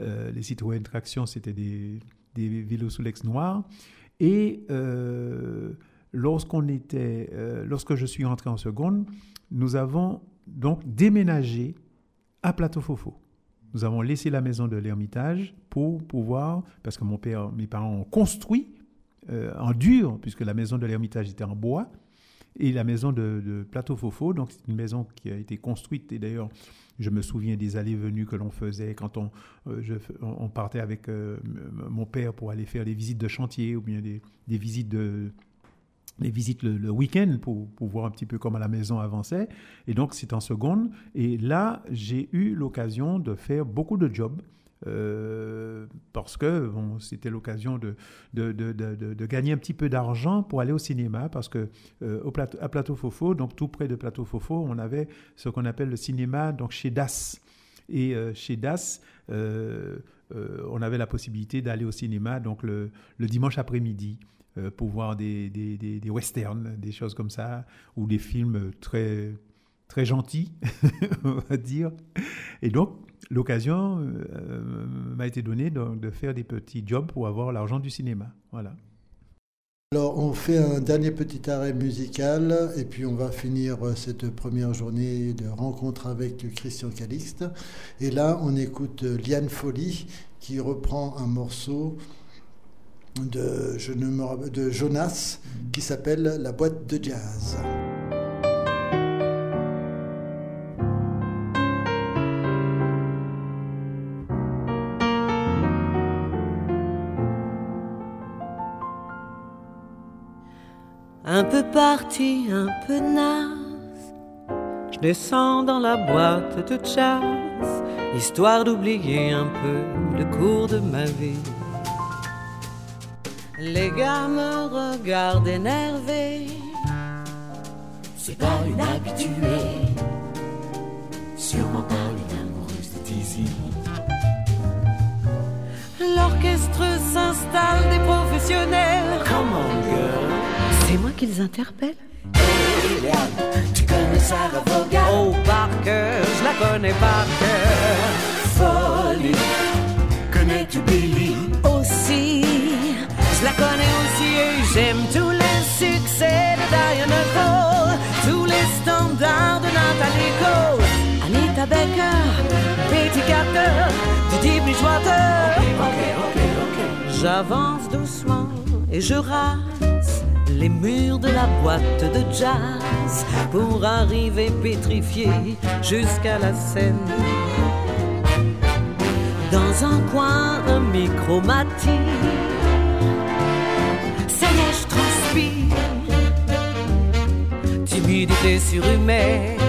[SPEAKER 3] euh, les Citroën traction, c'était des, des vélos Solex noirs. Et euh, lorsqu'on était, euh, lorsque je suis entré en seconde, nous avons donc déménagé à Plateau Fofo. Nous avons laissé la maison de l'Ermitage pour pouvoir, parce que mon père, mes parents ont construit euh, en dur, puisque la maison de l'Ermitage était en bois, et la maison de, Plateau Fofo, donc c'est une maison qui a été construite, et d'ailleurs, je me souviens des allées-venues que l'on faisait quand on, euh, partait avec euh, mon père pour aller faire des visites de chantier ou bien des, visites de visites le, week-end pour voir un petit peu comment la maison avançait. Et donc, c'est en seconde. Et là, j'ai eu l'occasion de faire beaucoup de jobs. Euh, parce que bon, c'était l'occasion de, de, de, de- gagner un petit peu d'argent pour aller au cinéma, parce que euh, au plateau, à Plateau Fofo, donc tout près de Plateau Fofo, on avait ce qu'on appelle le cinéma donc chez Das. Et euh, chez Das, on avait la possibilité d'aller au cinéma donc le, le dimanche après-midi pour voir des, des- des westerns, des choses comme ça, ou des films très, très gentils, on va dire. Et donc, l'occasion euh, m'a été donnée de, faire des petits jobs pour avoir l'argent du cinéma. Voilà.
[SPEAKER 2] Alors, on fait un dernier petit arrêt musical et puis on va finir euh, cette première journée de rencontre avec Christian Calixte. Et là, on écoute euh, Liane Folly qui reprend un morceau de Jonas qui s'appelle La boîte de jazz.
[SPEAKER 4] Un peu parti, un peu naze. Je descends dans la boîte de jazz, histoire d'oublier un peu le cours de ma vie. Les gars me regardent énervés.
[SPEAKER 8] C'est pas une habituée, sûrement pas une amoureuse de Dizzy.
[SPEAKER 4] L'orchestre s'installe des professionnels.
[SPEAKER 8] Come on, girl.
[SPEAKER 4] Qu'ils interpellent.
[SPEAKER 8] Eliane, tu connais Sarah Vaughan?
[SPEAKER 4] Oh, par cœur, je la connais par cœur.
[SPEAKER 8] Folie, connais-tu Billy?
[SPEAKER 4] aussi. Je la connais aussi et j'aime tous les succès de Diana Cole, tous les standards de Nathalie Cole, Anita Baker, Betty Carter, Didi Bridgewater.
[SPEAKER 8] Ok, ok, ok.
[SPEAKER 4] J'avance doucement et je rase les murs de la boîte de jazz pour arriver pétrifié jusqu'à la scène. Dans un coin, un micro est, je transpire. Timidité surhumaine.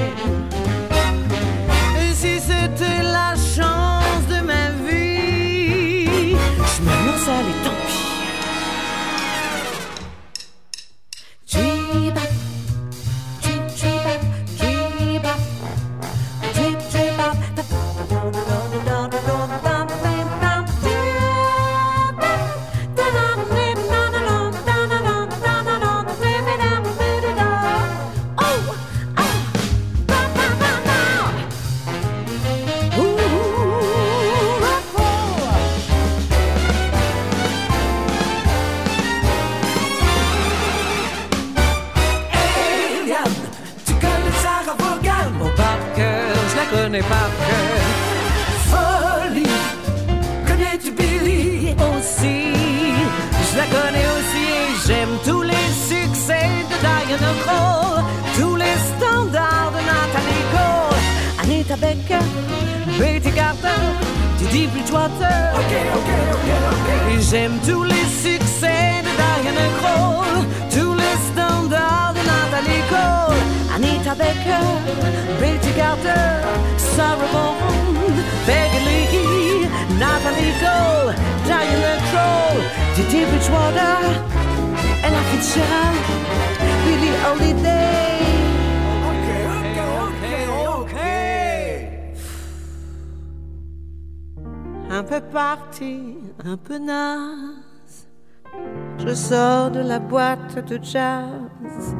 [SPEAKER 4] De jazz,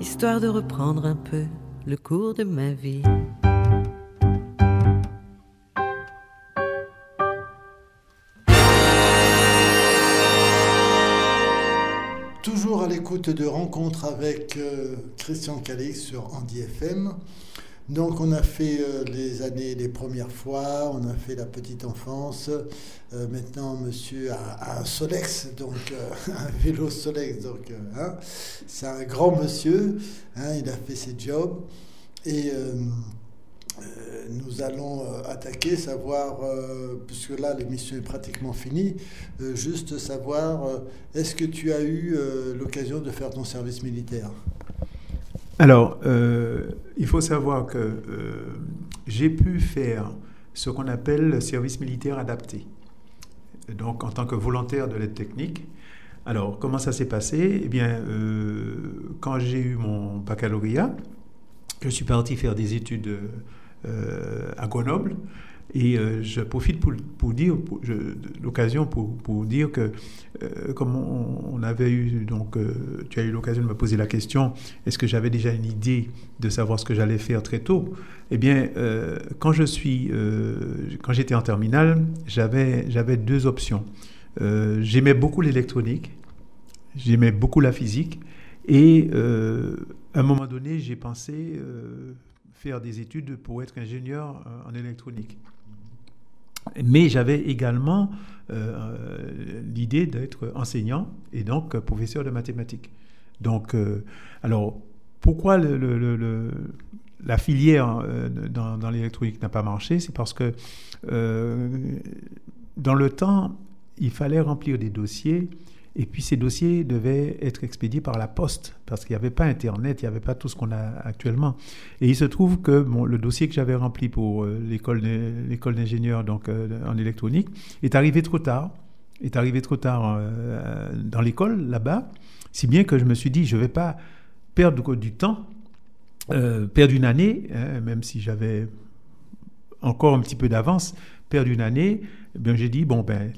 [SPEAKER 4] histoire de reprendre un peu le cours de ma vie.
[SPEAKER 2] Toujours à l'écoute de rencontres avec euh, Christian Calix sur Andy FM. Donc on a fait euh, les années, les premières fois, on a fait la petite enfance. Euh, maintenant, monsieur a, un Solex, donc euh, un vélo Solex. Donc, hein, c'est un grand monsieur. hein, il a fait ses jobs et nous allons attaquer, savoir, puisque là l'émission est pratiquement finie, juste savoir, est-ce que tu as eu l'occasion de faire ton service militaire?
[SPEAKER 3] Alors, euh, il faut savoir que euh, j'ai pu faire ce qu'on appelle le service militaire adapté. Donc, en tant que volontaire de l'aide technique. Alors, comment ça s'est passé? Eh bien, euh, quand j'ai eu mon baccalauréat, je suis parti faire des études à Grenoble. Et euh, je profite pour, pour dire, l'occasion pour, pour dire que, euh, comme on, avait eu, donc, euh, tu as eu l'occasion de me poser la question, est-ce que j'avais déjà une idée de savoir ce que j'allais faire très tôt? Eh bien, quand je suis, quand j'étais en terminale, j'avais, j'avais deux options. J'aimais beaucoup l'électronique, j'aimais beaucoup la physique, et à un moment donné, j'ai pensé faire des études pour être ingénieur en électronique. Mais j'avais également euh, l'idée d'être enseignant et donc euh, professeur de mathématiques. Donc, euh, alors, pourquoi la filière dans, l'électronique n'a pas marché? C'est parce que dans le temps, il fallait remplir des dossiers et puis ces dossiers devaient être expédiés par la poste parce qu'il n'y avait pas Internet, il n'y avait pas tout ce qu'on a actuellement. Et il se trouve que le dossier que j'avais rempli pour euh, l'école d'in- l'école d'ingénieur donc euh, en électronique est arrivé trop tard, est arrivé trop tard euh, dans l'école là-bas, si bien que je me suis dit je ne vais pas perdre du temps, perdre une année, hein, même si j'avais encore un petit peu d'avance, perdre une année, eh j'ai dit bon ben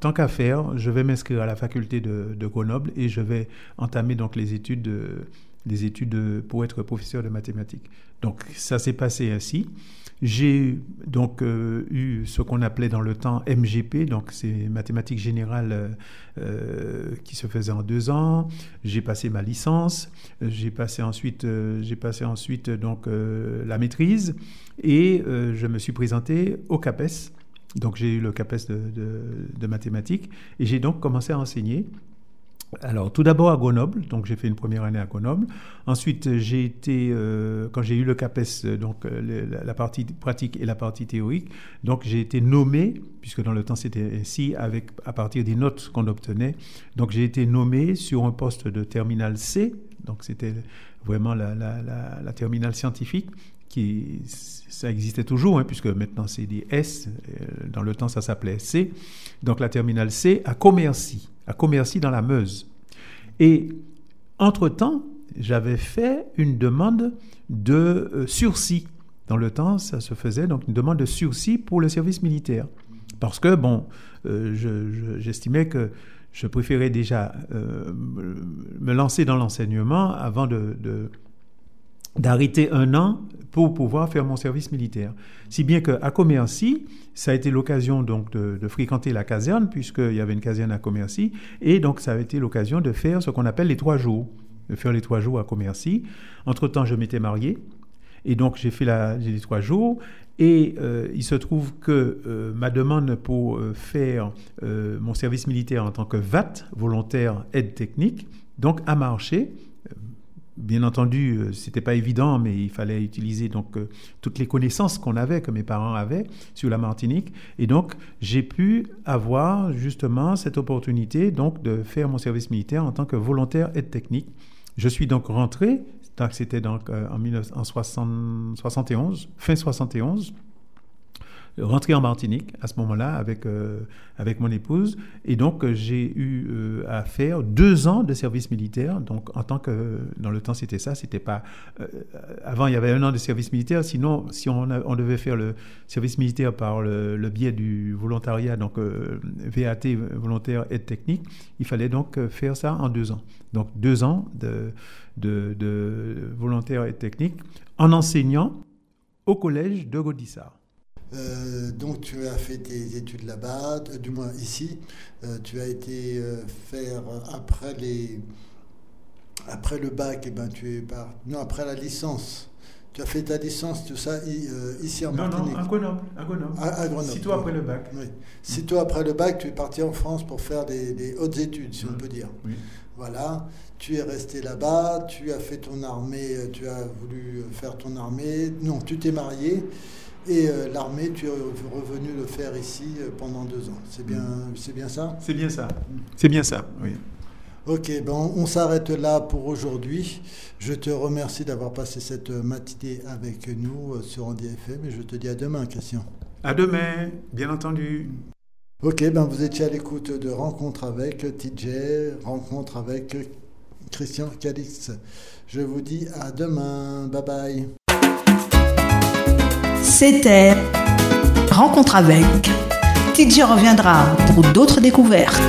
[SPEAKER 3] tant- qu'à faire, je vais m'inscrire à la faculté de, Grenoble et je vais entamer donc les études, de- les études de- pour être professeur de mathématiques. Donc ça s'est passé ainsi. J'ai donc euh, eu ce qu'on appelait dans le temps MGP, donc c'est mathématiques générales euh, euh, qui se faisait en deux ans. J'ai passé ma licence, j'ai passé ensuite, j'ai passé ensuite donc la maîtrise et je me suis présenté au CAPES. Donc j'ai eu le CAPES de, mathématiques et j'ai donc commencé à enseigner. Alors tout d'abord à Grenoble, donc j'ai fait une première année à Grenoble. Ensuite j'ai été, euh, quand j'ai eu le CAPES, euh, donc euh, la, partie pratique et la partie théorique, donc j'ai été nommé, puisque dans le temps c'était ainsi, avec, à partir des notes qu'on obtenait, donc j'ai été nommé sur un poste de terminal C, donc c'était vraiment la terminale scientifique qui ça existait toujours, hein, puisque maintenant c'est des S, euh, dans le temps ça s'appelait C. Donc la terminale C à Commercy, à Commercy dans la Meuse. Et entre-temps, j'avais fait une demande de euh, sursis. Dans le temps, ça se faisait, donc une demande de sursis pour le service militaire. Parce que, bon, euh, je- je- j'estimais que je préférais déjà me lancer dans l'enseignement avant de, d'arrêter un an pour pouvoir faire mon service militaire. Si bien qu'à Commercy, ça a été l'occasion donc de, fréquenter la caserne, puisqu'il y avait une caserne à Commercy, et donc ça a été l'occasion de faire ce qu'on appelle les trois jours, de faire les trois jours à Commercy. Entre-temps, je m'étais marié, et donc j'ai fait la, les trois jours, Et euh, il se trouve que euh, ma demande pour euh, faire mon service militaire en tant que VAT, volontaire aide technique, donc a marché. Bien entendu, euh, c'était pas évident, mais il fallait utiliser donc euh, toutes les connaissances qu'on avait, que mes parents avaient sur la Martinique, et donc j'ai pu avoir justement cette opportunité donc de faire mon service militaire en tant que volontaire aide technique. Je suis donc rentré, c'était donc euh, en 1971, fin 71 rentré en Martinique à ce moment-là avec, euh, avec mon épouse. Et donc, euh, j'ai eu euh, à faire deux ans de service militaire. Donc, en tant que. Dans le temps, c'était ça. C'était pas. euh, avant, il y avait un an de service militaire. Sinon, si on, on devait faire le service militaire par le, le biais du volontariat, donc euh, VAT, volontaire aide technique, il fallait donc euh, faire ça en deux ans. Donc, deux ans de, de, de volontaire aide technique en enseignant au collège de Gaudissart.
[SPEAKER 2] Euh, donc tu as fait tes études là-bas, euh, du moins ici. Euh, tu as été euh, faire après les après le bac, et ben tu es par non après la licence. Tu as fait ta licence, tout ça ici en
[SPEAKER 3] Non,
[SPEAKER 2] Martinique.
[SPEAKER 3] non, à Grenoble. À Grenoble.
[SPEAKER 2] À, à Grenoble.
[SPEAKER 3] Sitôt après le bac.
[SPEAKER 2] Oui. Sitôt après le bac, tu es parti en France pour faire des, des hautes études, si on peut dire.
[SPEAKER 3] Oui.
[SPEAKER 2] Voilà, tu es resté là-bas, tu as fait ton armée, tu as voulu faire ton armée. Non, tu t'es marié et euh, l'armée, tu es revenu le faire ici euh, pendant deux ans. C'est bien, c'est bien ça?
[SPEAKER 3] C'est bien ça. C'est bien ça, oui.
[SPEAKER 2] Ok, ben on, on s'arrête là pour aujourd'hui. Je te remercie d'avoir passé cette matinée avec nous euh, sur Andy FM et je te dis à demain, Christian.
[SPEAKER 3] À demain, bien entendu.
[SPEAKER 2] Ok, ben vous étiez à l'écoute de Rencontre avec TJ, Rencontre avec Christian Calix. Je vous dis à demain. Bye bye.
[SPEAKER 1] C'était Rencontre avec. TJ reviendra pour d'autres découvertes.